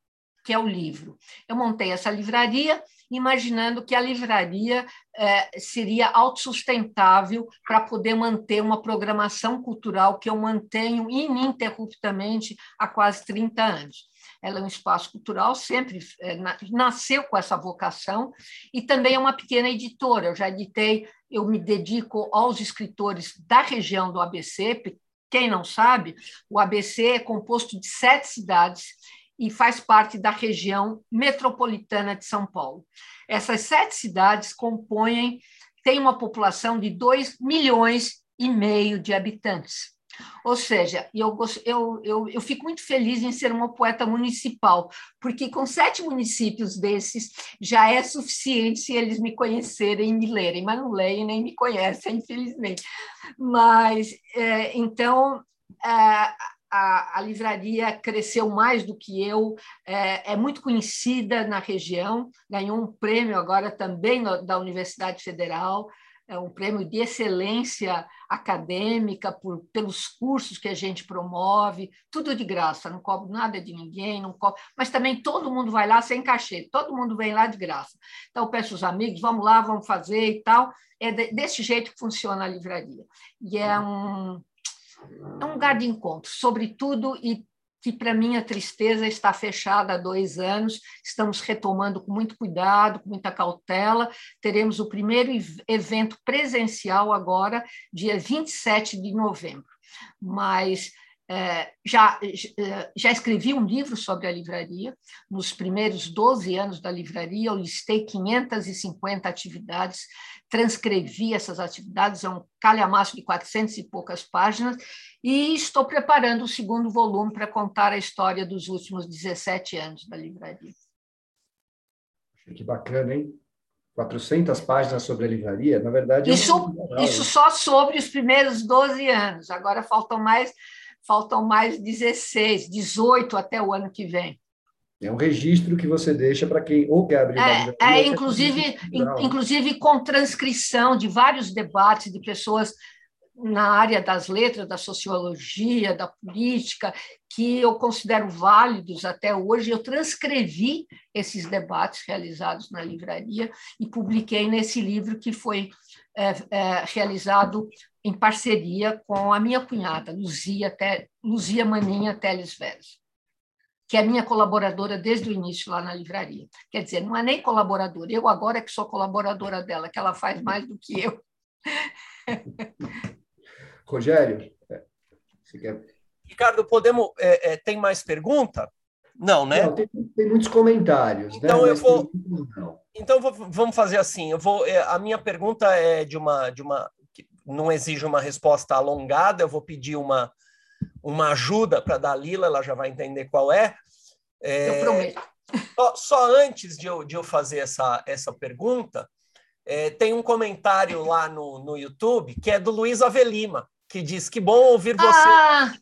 Speaker 3: que é o livro. Eu montei essa livraria imaginando que a livraria eh, seria autossustentável para poder manter uma programação cultural que eu mantenho ininterruptamente há quase 30 anos. Ela é um espaço cultural, sempre eh, nasceu com essa vocação, e também é uma pequena editora. Eu já editei, eu me dedico aos escritores da região do ABC, quem não sabe, o ABC é composto de sete cidades e faz parte da região metropolitana de São Paulo. Essas sete cidades compõem, têm uma população de 2 milhões e meio de habitantes. Ou seja, eu, eu, eu, eu fico muito feliz em ser uma poeta municipal, porque com sete municípios desses já é suficiente se eles me conhecerem e me lerem, mas não leem nem me conhecem, infelizmente. Mas, é, então, é, a, a, livraria cresceu mais do que eu, é, é, muito conhecida na região, ganhou um prêmio agora também no, da Universidade Federal, é um prêmio de excelência acadêmica por, pelos cursos que a gente promove, tudo de graça, não cobro nada de ninguém, não cobro, mas também todo mundo vai lá sem cachê, todo mundo vem lá de graça. Então, eu peço os amigos, vamos lá, vamos fazer e tal. É de, desse jeito que funciona a livraria. E é um, é um lugar de encontro, sobretudo, e que para mim a tristeza está fechada há dois anos, estamos retomando com muito cuidado, com muita cautela. Teremos o primeiro evento presencial agora, dia 27 de novembro. Mas é, já, é, já escrevi um livro sobre a livraria. Nos primeiros 12 anos da livraria, eu listei 550 atividades, transcrevi essas atividades, é um calhamaço de 400 e poucas páginas, e estou preparando o segundo volume para contar a história dos últimos 17 anos da livraria.
Speaker 4: Que bacana, hein? 400 páginas sobre a livraria, na verdade.
Speaker 3: Isso, é isso só sobre os primeiros 12 anos, agora faltam mais faltam mais 16, 18 até o ano que vem.
Speaker 4: É um registro que você deixa para quem ou quer abrir
Speaker 3: é, é inclusive, inclusive com transcrição de vários debates de pessoas na área das letras, da sociologia, da política, que eu considero válidos até hoje. Eu transcrevi esses debates realizados na livraria e publiquei nesse livro que foi é, é, realizado em parceria com a minha cunhada, Luzia, Luzia Maninha Teles Vélez, que é minha colaboradora desde o início lá na livraria. Quer dizer, não é nem colaboradora, eu agora é que sou colaboradora dela, que ela faz mais do que eu.
Speaker 4: Rogério, você quer...
Speaker 1: Ricardo, podemos. É, é, tem mais pergunta? Não, né? Não,
Speaker 4: tem, tem, muitos comentários.
Speaker 1: Né? Então
Speaker 4: né?
Speaker 1: eu vou. Então vamos fazer assim. Eu vou. É, a minha pergunta é de uma de uma não exige uma resposta alongada. Eu vou pedir uma uma ajuda para a Dalila. Ela já vai entender qual é.
Speaker 3: é eu prometo.
Speaker 1: Só, só, antes de eu, de eu fazer essa essa pergunta, é, tem um comentário lá no, no YouTube que é do Luiz Avelima que diz que bom ouvir você.
Speaker 3: Ah,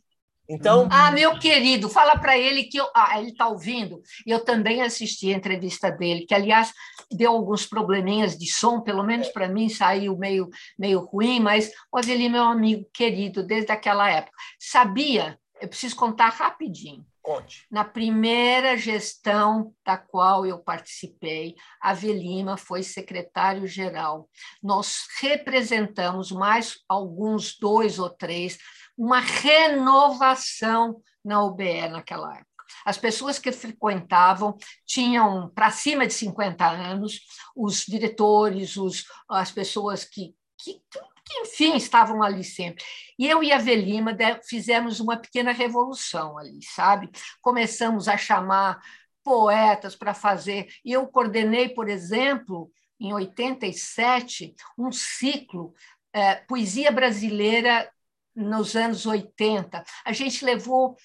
Speaker 3: então, ah, meu querido, fala para ele que eu, ah, ele está ouvindo. Eu também assisti a entrevista dele, que aliás deu alguns probleminhas de som, pelo menos para mim saiu meio meio ruim, mas o Avelino é meu amigo querido desde aquela época. Sabia? Eu preciso contar rapidinho.
Speaker 1: Conte.
Speaker 3: Na primeira gestão da qual eu participei, a Velima foi secretário-geral. Nós representamos mais alguns dois ou três, uma renovação na UBE naquela época. As pessoas que frequentavam tinham para cima de 50 anos, os diretores, os, as pessoas que, que que, enfim, estavam ali sempre. E eu e a Velima fizemos uma pequena revolução ali, sabe? Começamos a chamar poetas para fazer. E eu coordenei, por exemplo, em 87, um ciclo é, Poesia Brasileira nos anos 80. A gente levou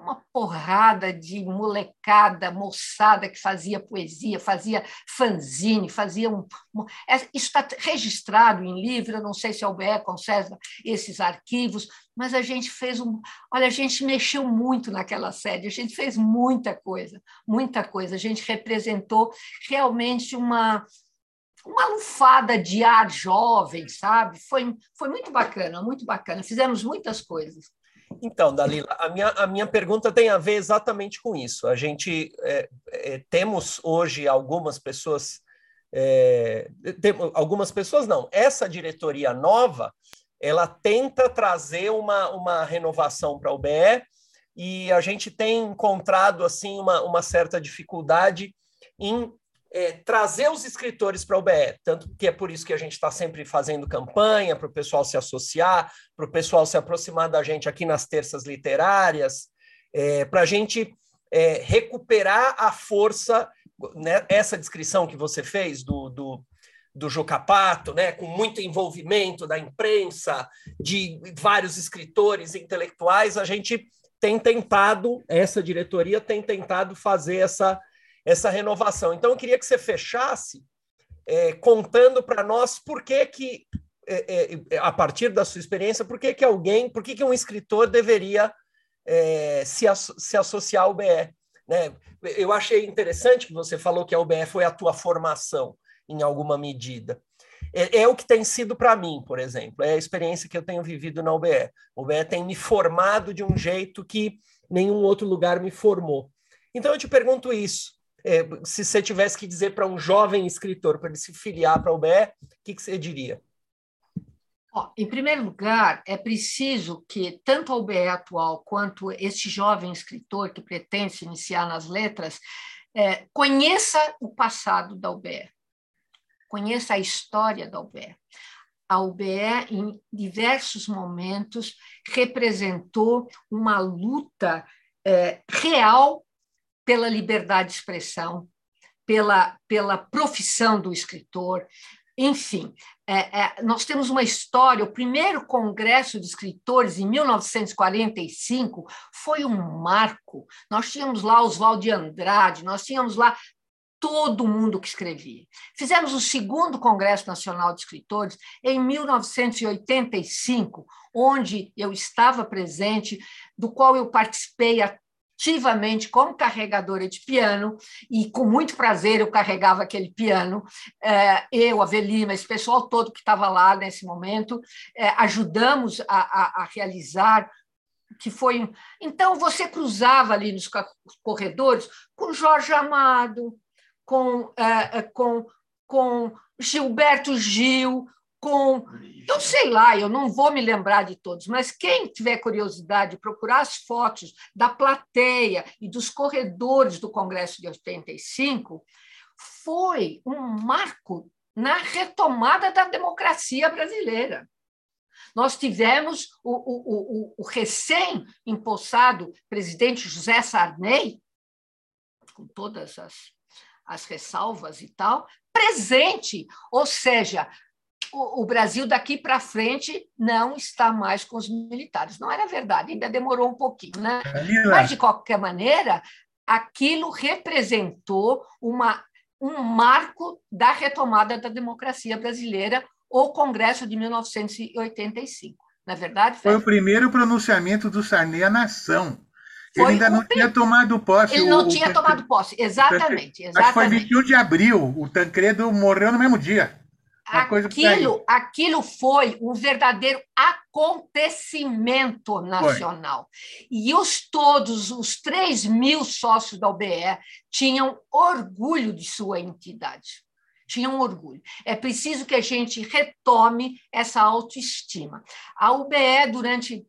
Speaker 3: uma porrada de molecada, moçada que fazia poesia, fazia fanzine, fazia um. É, isso está registrado em livro, eu não sei se a UBE conserva esses arquivos, mas a gente fez um. Olha, a gente mexeu muito naquela sede, a gente fez muita coisa, muita coisa. A gente representou realmente uma. Uma lufada de ar jovem, sabe? Foi, foi muito bacana, muito bacana. Fizemos muitas coisas.
Speaker 1: Então, Dalila, a minha, a minha pergunta tem a ver exatamente com isso. A gente é, é, temos hoje algumas pessoas, é, tem, algumas pessoas não, essa diretoria nova, ela tenta trazer uma, uma renovação para o BE e a gente tem encontrado assim uma, uma certa dificuldade em é, trazer os escritores para o BE, tanto que é por isso que a gente está sempre fazendo campanha para o pessoal se associar, para o pessoal se aproximar da gente aqui nas terças literárias, é, para a gente é, recuperar a força, né, essa descrição que você fez do, do, do Jucapato, né, com muito envolvimento da imprensa, de vários escritores intelectuais, a gente tem tentado, essa diretoria tem tentado fazer essa essa renovação. Então, eu queria que você fechasse é, contando para nós por que, que é, é, a partir da sua experiência, por que, que alguém, por que, que um escritor deveria é, se, se associar ao BE. Né? Eu achei interessante que você falou que a UBE foi a tua formação, em alguma medida. É, é o que tem sido para mim, por exemplo, é a experiência que eu tenho vivido na UBE. O UBE tem me formado de um jeito que nenhum outro lugar me formou. Então eu te pergunto isso: é, se você tivesse que dizer para um jovem escritor para ele se filiar para o BE, o que, que você diria?
Speaker 3: Ó, em primeiro lugar, é preciso que tanto a UBE atual quanto este jovem escritor que pretende se iniciar nas letras é, conheça o passado da UBE, conheça a história da UBE. A UBE, em diversos momentos, representou uma luta é, real pela liberdade de expressão, pela, pela profissão do escritor, enfim, é, é, nós temos uma história. O primeiro Congresso de Escritores, em 1945, foi um marco. Nós tínhamos lá Oswald de Andrade, nós tínhamos lá todo mundo que escrevia. Fizemos o segundo Congresso Nacional de Escritores em 1985, onde eu estava presente, do qual eu participei efetivamente como carregadora de piano, e com muito prazer eu carregava aquele piano, é, eu, a Velima, esse pessoal todo que estava lá nesse momento, é, ajudamos a, a, a realizar que foi. Então, você cruzava ali nos corredores com Jorge Amado, com, com, com Gilberto Gil, com. Eu sei lá, eu não vou me lembrar de todos, mas quem tiver curiosidade de procurar as fotos da plateia e dos corredores do Congresso de 85, foi um marco na retomada da democracia brasileira. Nós tivemos o, o, o, o recém-empossado presidente José Sarney, com todas as, as ressalvas e tal, presente, ou seja, o, Brasil daqui para frente não está mais com os militares. Não era verdade, ainda demorou um pouquinho, né? Mas, de qualquer maneira, aquilo representou uma, um marco da retomada da democracia brasileira, o Congresso de 1985. Na é verdade,
Speaker 5: foi o primeiro pronunciamento do Sarney à nação. Ele foi ainda não tinha tomado posse.
Speaker 3: Ele não o, tinha o, tomado posse, exatamente. exatamente. Acho que
Speaker 5: foi 21 de abril. O Tancredo morreu no mesmo dia
Speaker 3: aquilo, aquilo foi um verdadeiro acontecimento nacional. Foi. E os todos, os 3 mil sócios da OBE, tinham orgulho de sua entidade. Tinham orgulho. É preciso que a gente retome essa autoestima. A OBE, durante.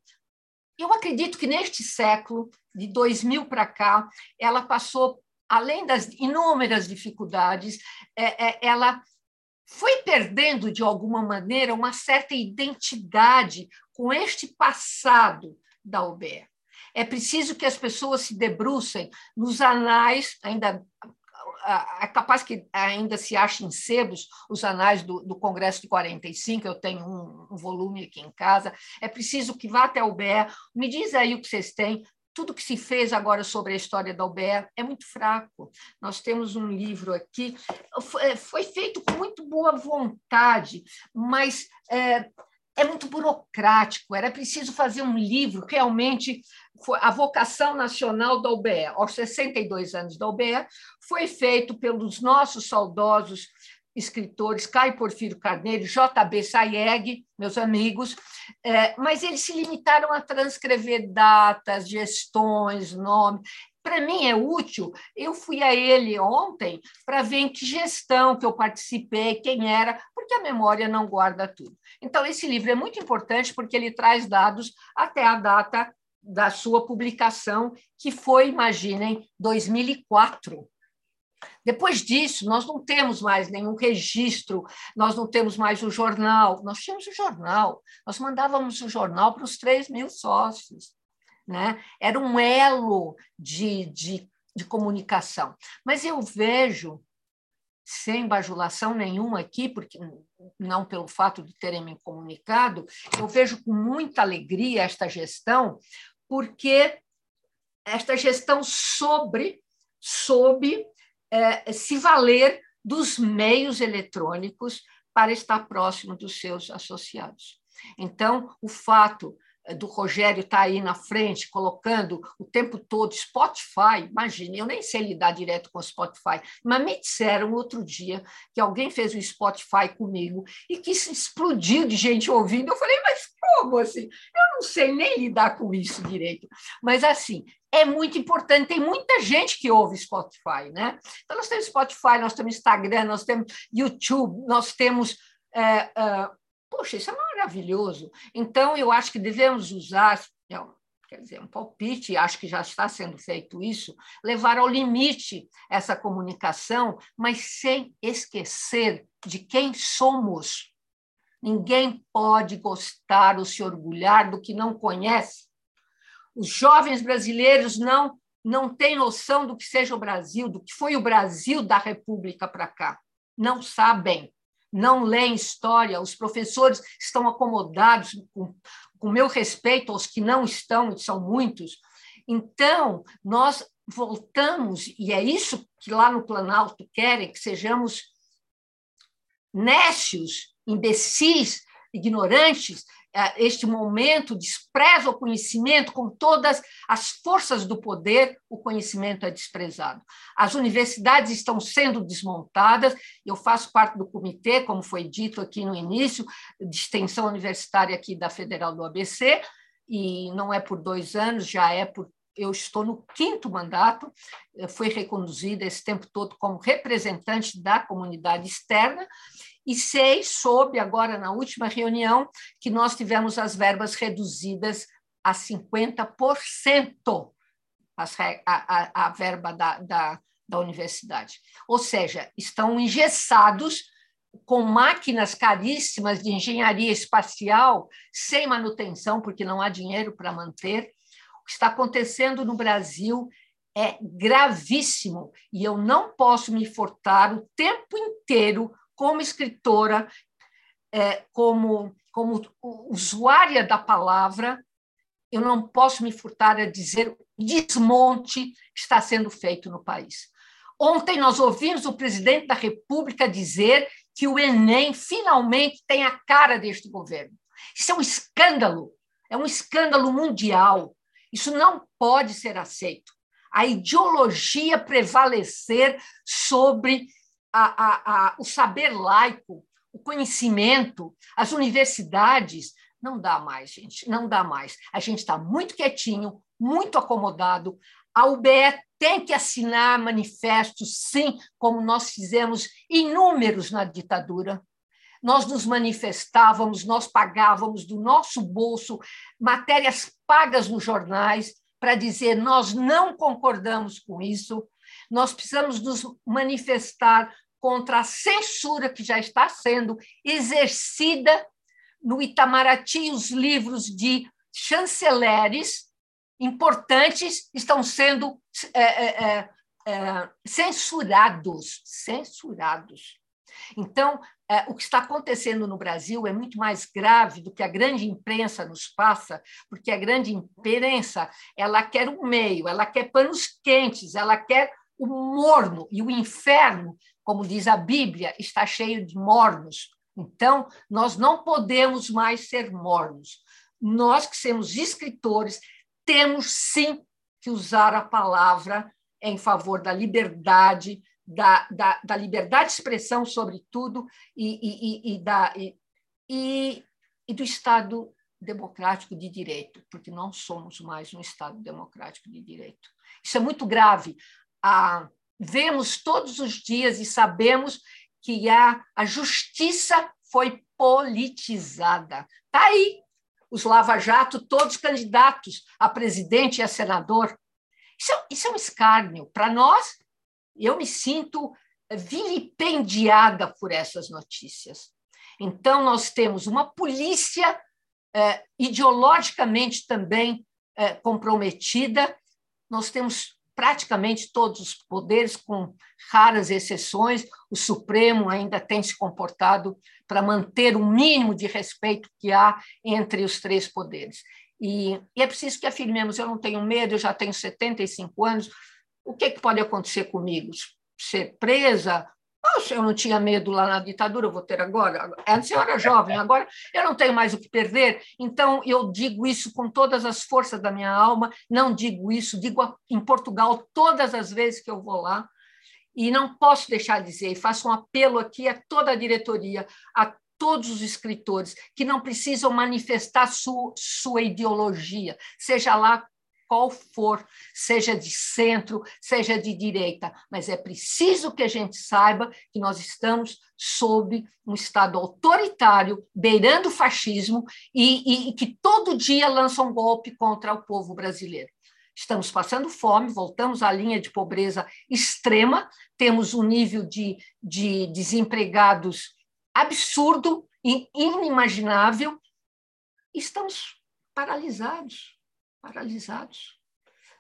Speaker 3: Eu acredito que neste século, de 2000 para cá, ela passou, além das inúmeras dificuldades, é, é, ela foi perdendo, de alguma maneira, uma certa identidade com este passado da UBE. É preciso que as pessoas se debrucem nos anais, ainda é capaz que ainda se achem sebos os anais do, do, Congresso de 45, eu tenho um, um, volume aqui em casa. É preciso que vá até o BE, me diz aí o que vocês têm, tudo que se fez agora sobre a história da UBE é muito fraco. Nós temos um livro aqui, é, foi feito com muito boa vontade, mas é, é muito burocrático. Era preciso fazer um livro realmente. A vocação nacional da UBE, aos 62 anos da UBE, foi feito pelos nossos saudosos escritores, Caio Porfírio Carneiro, J.B. Sayeg, meus amigos, é, mas eles se limitaram a transcrever datas, gestões, nomes. Para mim é útil. Eu fui a ele ontem para ver em que gestão que eu participei, quem era, porque a memória não guarda tudo. Então, esse livro é muito importante porque ele traz dados até a data da sua publicação, que foi, imaginem, 2004. Depois disso, nós não temos mais nenhum registro, nós não temos mais o jornal. Nós tínhamos o jornal, nós mandávamos o jornal para os 3 mil sócios. Né? Era um elo de, de, de comunicação. Mas eu vejo, sem bajulação nenhuma aqui, porque não pelo fato de terem me comunicado, eu vejo com muita alegria esta gestão, porque esta gestão sobre, sob é, se valer dos meios eletrônicos para estar próximo dos seus associados. Então, o fato eh, do Rogério estar tá aí na frente, colocando o tempo todo Spotify, imagine, eu nem sei lidar direto com o Spotify, mas me disseram outro dia que alguém fez o Spotify comigo e que se explodiu de gente ouvindo. Eu falei, mas como assim? Eu não sei nem lidar com isso direito. Mas assim, é muito importante, tem muita gente que ouve Spotify, né? Então, nós temos Spotify, nós temos Instagram, nós temos YouTube, nós temos. É, é, poxa, isso é maravilhoso. Então, eu acho que devemos usar, é, quer dizer, um palpite, acho que já está sendo feito isso, levar ao limite essa comunicação, mas sem esquecer de quem somos. Ninguém pode gostar ou se orgulhar do que não conhece os jovens brasileiros não não têm noção do que seja o Brasil, do que foi o Brasil da República para cá. Não sabem, não leem história. Os professores estão acomodados, com, com meu respeito aos que não estão, e são muitos. Então, nós voltamos, e é isso que lá no Planalto querem, que sejamos nécios, imbecis, ignorantes, este momento despreza o conhecimento com todas as forças do poder, o conhecimento é desprezado. As universidades estão sendo desmontadas, eu faço parte do comitê, como foi dito aqui no início, de extensão universitária aqui da Federal do ABC, e não é por dois anos, já é por eu estou no quinto mandato, fui reconduzida esse tempo todo como representante da comunidade externa, e sei, soube agora na última reunião, que nós tivemos as verbas reduzidas a 50%, a, a, a verba da, da, da universidade. Ou seja, estão engessados com máquinas caríssimas de engenharia espacial, sem manutenção, porque não há dinheiro para manter. O que está acontecendo no Brasil é gravíssimo e eu não posso me furtar o tempo inteiro como escritora, é, como, como usuária da palavra, eu não posso me furtar a dizer desmonte está sendo feito no país. Ontem nós ouvimos o presidente da República dizer que o Enem finalmente tem a cara deste governo. Isso é um escândalo, é um escândalo mundial. Isso não pode ser aceito. A ideologia prevalecer sobre a, a, o saber laico, o conhecimento, as universidades. Não dá mais, gente, não dá mais. A gente está muito quietinho, muito acomodado. A UBE tem que assinar manifestos, sim, como nós fizemos inúmeros na ditadura. Nós nos manifestávamos, nós pagávamos do nosso bolso matérias pagas nos jornais para dizer nós não concordamos com isso, nós precisamos nos manifestar contra a censura que já está sendo exercida no Itamaraty. Os livros de chanceleres importantes estão sendo é, é, é, é censurados, censurados. Então, é, o que está acontecendo no Brasil é muito mais grave do que a grande imprensa nos passa, porque a grande imprensa ela quer um meio, ela quer panos quentes, ela quer o morno e o inferno, como diz a Bíblia, está cheio de mornos. Então, nós não podemos mais ser mornos. Nós que somos escritores, temos sim que usar a palavra em favor da liberdade, da, da, da liberdade de expressão, sobretudo, e, e, e, da, e, e do Estado democrático de direito, porque não somos mais um Estado democrático de direito. Isso é muito grave a, vemos todos os dias e sabemos que a, a justiça foi politizada. Está aí, os lava-jato, todos candidatos a presidente e a senador. Isso é, isso é um escárnio. Para nós, eu me sinto vilipendiada por essas notícias. Então, nós temos uma polícia eh, ideologicamente também eh, comprometida, nós temos praticamente todos os poderes, com raras exceções, o Supremo ainda tem se comportado para manter o mínimo de respeito que há entre os três poderes. E, e, é preciso que afirmemos: eu não tenho medo, eu já tenho 75 anos, o que, é que pode acontecer comigo? Ser presa, Poxa, eu não tinha medo lá na ditadura, eu vou ter agora. Antes eu era jovem, agora eu não tenho mais o que perder. Então, eu digo isso com todas as forças da minha alma, não digo isso, digo em Portugal todas as vezes que eu vou lá. E não posso deixar de dizer, e faço um apelo aqui a toda a diretoria, a todos os escritores, que não precisam manifestar sua ideologia, seja lá qual for, seja de centro, seja de direita, mas é preciso que a gente saiba que nós estamos sob um Estado autoritário, beirando o fascismo, e, e, e que todo dia lança um golpe contra o povo brasileiro. Estamos passando fome, voltamos à linha de pobreza extrema, temos um nível de, de desempregados absurdo e inimaginável, estamos paralisados paralisados.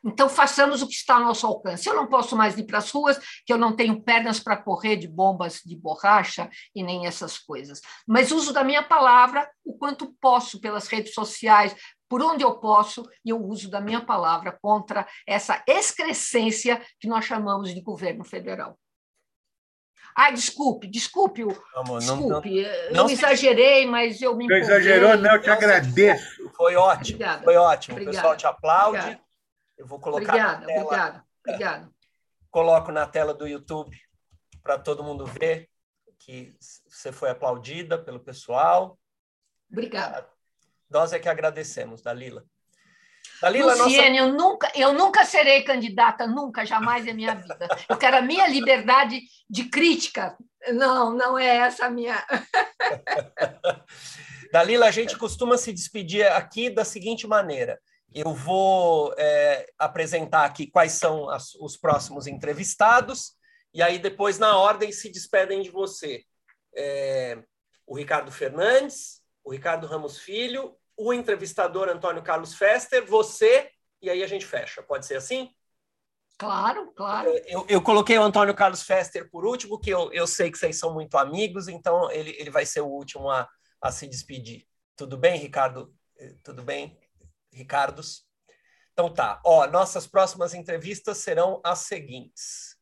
Speaker 3: Então, façamos o que está ao nosso alcance. Eu não posso mais ir para as ruas, que eu não tenho pernas para correr de bombas de borracha e nem essas coisas. Mas uso da minha palavra o quanto posso pelas redes sociais, por onde eu posso, e eu uso da minha palavra contra essa excrescência que nós chamamos de governo federal. Ai, desculpe, desculpe,
Speaker 1: Vamos,
Speaker 3: desculpe.
Speaker 1: não- não se-
Speaker 3: exagerei, mas eu me
Speaker 5: Não
Speaker 3: empolguei.
Speaker 5: exagerou, não, eu te
Speaker 1: Não
Speaker 5: agradeço.
Speaker 1: Foi ótimo,
Speaker 3: Obrigada.
Speaker 1: foi ótimo. O
Speaker 3: Obrigada.
Speaker 1: pessoal te aplaude.
Speaker 3: Obrigada.
Speaker 1: Eu vou colocar
Speaker 3: Obrigada,
Speaker 1: tela,
Speaker 3: obrigada, obrigada.
Speaker 1: coloco na tela do YouTube para todo mundo ver que você foi aplaudida pelo pessoal.
Speaker 3: Obrigada.
Speaker 1: Nós é que agradecemos, Dalila. Dalila, nossa
Speaker 3: Luciene, eu nunca, eu nunca serei candidata, nunca, jamais em minha vida. Eu quero a minha liberdade de crítica. Não, não é essa a minha.
Speaker 1: Dalila, a gente costuma se despedir aqui da seguinte maneira. Eu vou é, apresentar aqui quais são as- os próximos entrevistados, e aí depois, na ordem, se despedem de você. É, o Ricardo Fernandes, o Ricardo Ramos Filho, o entrevistador Antônio Carlos Fester, você, e aí a gente fecha. Pode ser assim?
Speaker 3: Claro, claro.
Speaker 1: Eu, eu coloquei o Antônio Carlos Fester por último, que eu, eu sei que vocês são muito amigos, então ele, ele vai ser o último a, a se despedir. Tudo bem, Ricardo? Eh, Tudo bem, Ricardos? Então tá. Ó, nossas próximas entrevistas serão as seguintes.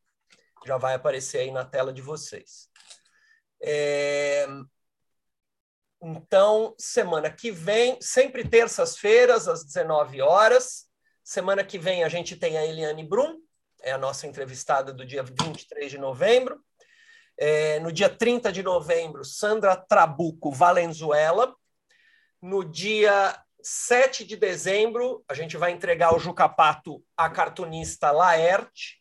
Speaker 1: Já vai aparecer aí na tela de vocês. É, Então, semana que vem, sempre terças-feiras, às 19 horas. Semana que vem a gente tem a Eliane Brum, é a nossa entrevistada do dia 23 de novembro. É, no dia 30 de novembro, Sandra Trabuco Valenzuela. No dia 7 de dezembro, a gente vai entregar o Jucapato à cartunista Laerte.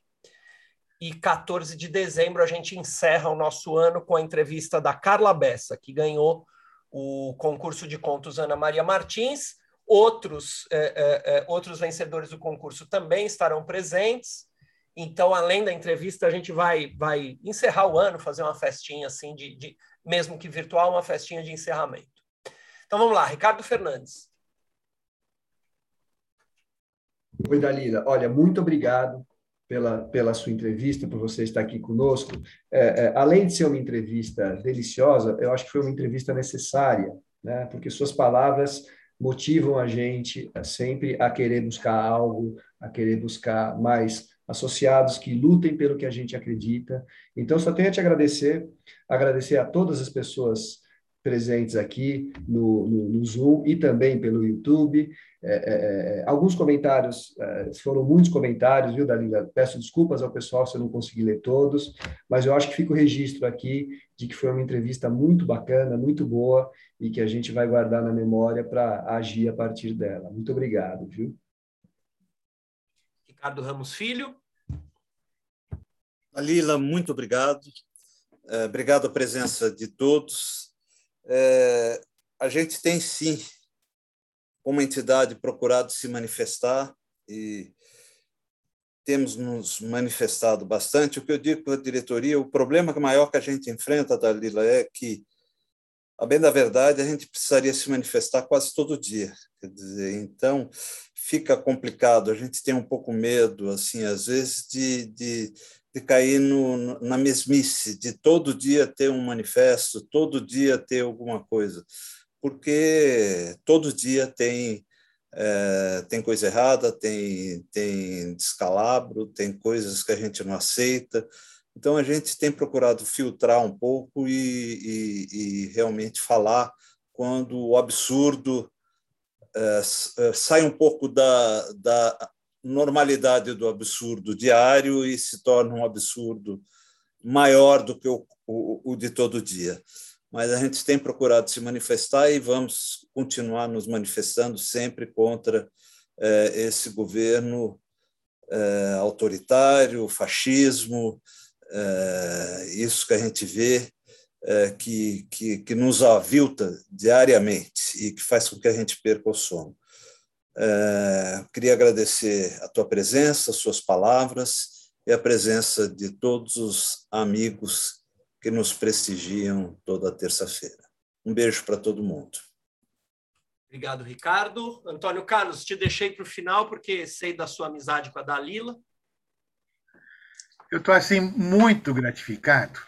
Speaker 1: E 14 de dezembro, a gente encerra o nosso ano com a entrevista da Carla Bessa, que ganhou o concurso de contos Ana Maria Martins. Outros, eh, eh, eh, outros vencedores do concurso também estarão presentes. Então, além da entrevista, a gente vai, vai encerrar o ano, fazer uma festinha assim, de, de, mesmo que virtual, uma festinha de encerramento. Então vamos lá, Ricardo Fernandes.
Speaker 4: Oi, Dalila. Olha, muito obrigado pela, pela sua entrevista, por você estar aqui conosco. É, é, além de ser uma entrevista deliciosa, eu acho que foi uma entrevista necessária, né? porque suas palavras motivam a gente a sempre a querer buscar algo, a querer buscar mais associados que lutem pelo que a gente acredita. Então, só tenho a te agradecer, agradecer a todas as pessoas presentes aqui no, no, no Zoom e também pelo YouTube. É, é, alguns comentários, é, foram muitos comentários, viu, Dalila? Peço desculpas ao pessoal se eu não consegui ler todos, mas eu acho que fica o registro aqui de que foi uma entrevista muito bacana, muito boa e que a gente vai guardar na memória para agir a partir dela. Muito obrigado, viu?
Speaker 1: Ricardo Ramos Filho.
Speaker 2: Dalila, muito obrigado. É, obrigado a presença de todos. É, a gente tem, sim, como entidade, procurado se manifestar e temos nos manifestado bastante. O que eu digo para a diretoria, o problema maior que a gente enfrenta, Dalila, é que, a bem da verdade, a gente precisaria se manifestar quase todo dia. Dizer, então, fica complicado. A gente tem um pouco medo, assim, às vezes, de, de, de cair no, na mesmice, de todo dia ter um manifesto, todo dia ter alguma coisa, porque todo dia tem é, tem coisa errada, tem, tem descalabro, tem coisas que a gente não aceita. Então, a gente tem procurado filtrar um pouco e, e, e realmente falar quando o absurdo é, sai um pouco da, da normalidade do absurdo diário e se torna um absurdo maior do que o, o, o de todo dia mas a gente tem procurado se manifestar e vamos continuar nos manifestando sempre contra eh, esse governo eh, autoritário, fascismo, eh, isso que a gente vê que, que, que, nos avilta diariamente e que faz com que a gente perca o sono. queria agradecer a tua presença, as suas palavras e a presença de todos os amigos que nos prestigiam toda terça-feira. Um beijo para todo mundo.
Speaker 1: Obrigado, Ricardo. Antônio Carlos, te deixei para o final porque sei da sua amizade com a Dalila.
Speaker 5: Eu estou assim muito gratificado,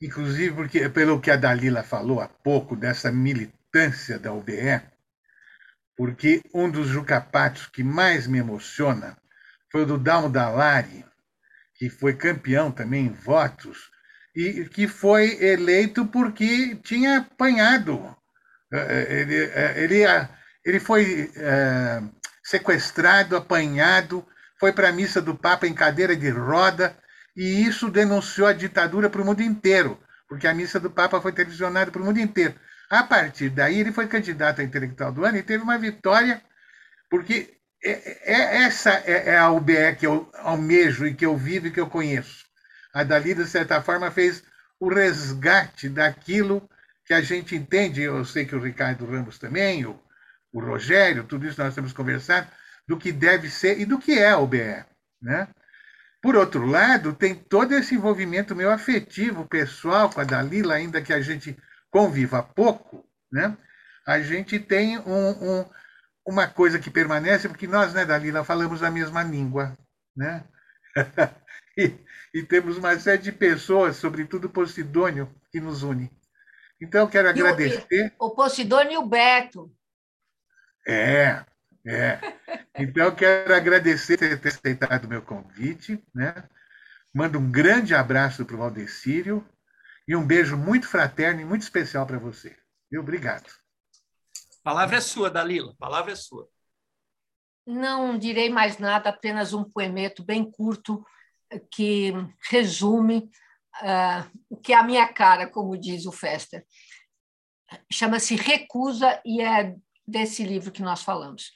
Speaker 5: inclusive porque pelo que a Dalila falou há pouco dessa militância da UBE, porque um dos jucapatos que mais me emociona foi o do Dalmo Dallari, que foi campeão também em votos e que foi eleito porque tinha apanhado. Ele, ele, ele foi é, sequestrado, apanhado, foi para a missa do Papa em cadeira de roda, e isso denunciou a ditadura para o mundo inteiro, porque a missa do Papa foi televisionada para o mundo inteiro. A partir daí, ele foi candidato a intelectual do ano e teve uma vitória, porque é, é, essa é, é a UBE que eu almejo e que eu vivo e que eu conheço. A Dali, de certa forma, fez o resgate daquilo que a gente entende, eu sei que o Ricardo Ramos também, o, o Rogério, tudo isso nós temos conversado, do que deve ser e do que é a UBE. Né? Por outro lado, tem todo esse envolvimento meu afetivo, pessoal, com a Dalila, ainda que a gente conviva pouco, né? a gente tem um, um, uma coisa que permanece, porque nós, né, Dalila, falamos a mesma língua. Né? e, e, temos uma série de pessoas, sobretudo Posidônio, que nos une. Então, quero agradecer.
Speaker 3: O, o Posidônio e o Beto.
Speaker 5: É, é. Então, quero agradecer por ter aceitado o meu convite. Né? Mando um grande abraço para o Valdecírio e um beijo muito fraterno e muito especial para você. E obrigado.
Speaker 1: A palavra é sua, Dalila. A palavra é sua.
Speaker 3: Não direi mais nada, apenas um poemeto bem curto que resume uh, o que é a minha cara, como diz o Fester. Chama-se Recusa e é desse livro que nós falamos.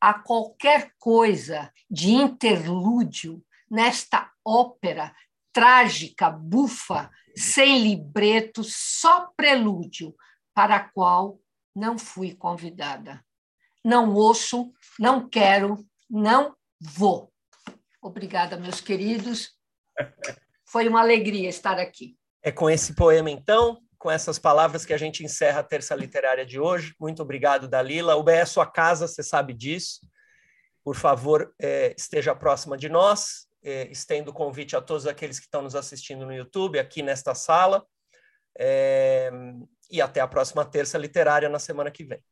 Speaker 3: Há qualquer coisa de interlúdio nesta ópera trágica, bufa, sem libreto, só prelúdio, para a qual não fui convidada. Não ouço, não quero, não vou. Obrigada, meus queridos. Foi uma alegria estar aqui.
Speaker 1: É com esse poema, então, com essas palavras que a gente encerra a terça literária de hoje. Muito obrigado, Dalila. O BE é sua casa, você sabe disso. Por favor, é, esteja próxima de nós. É, estendo o convite a todos aqueles que estão nos assistindo no YouTube, aqui nesta sala. É, e até a próxima terça literária na semana que vem.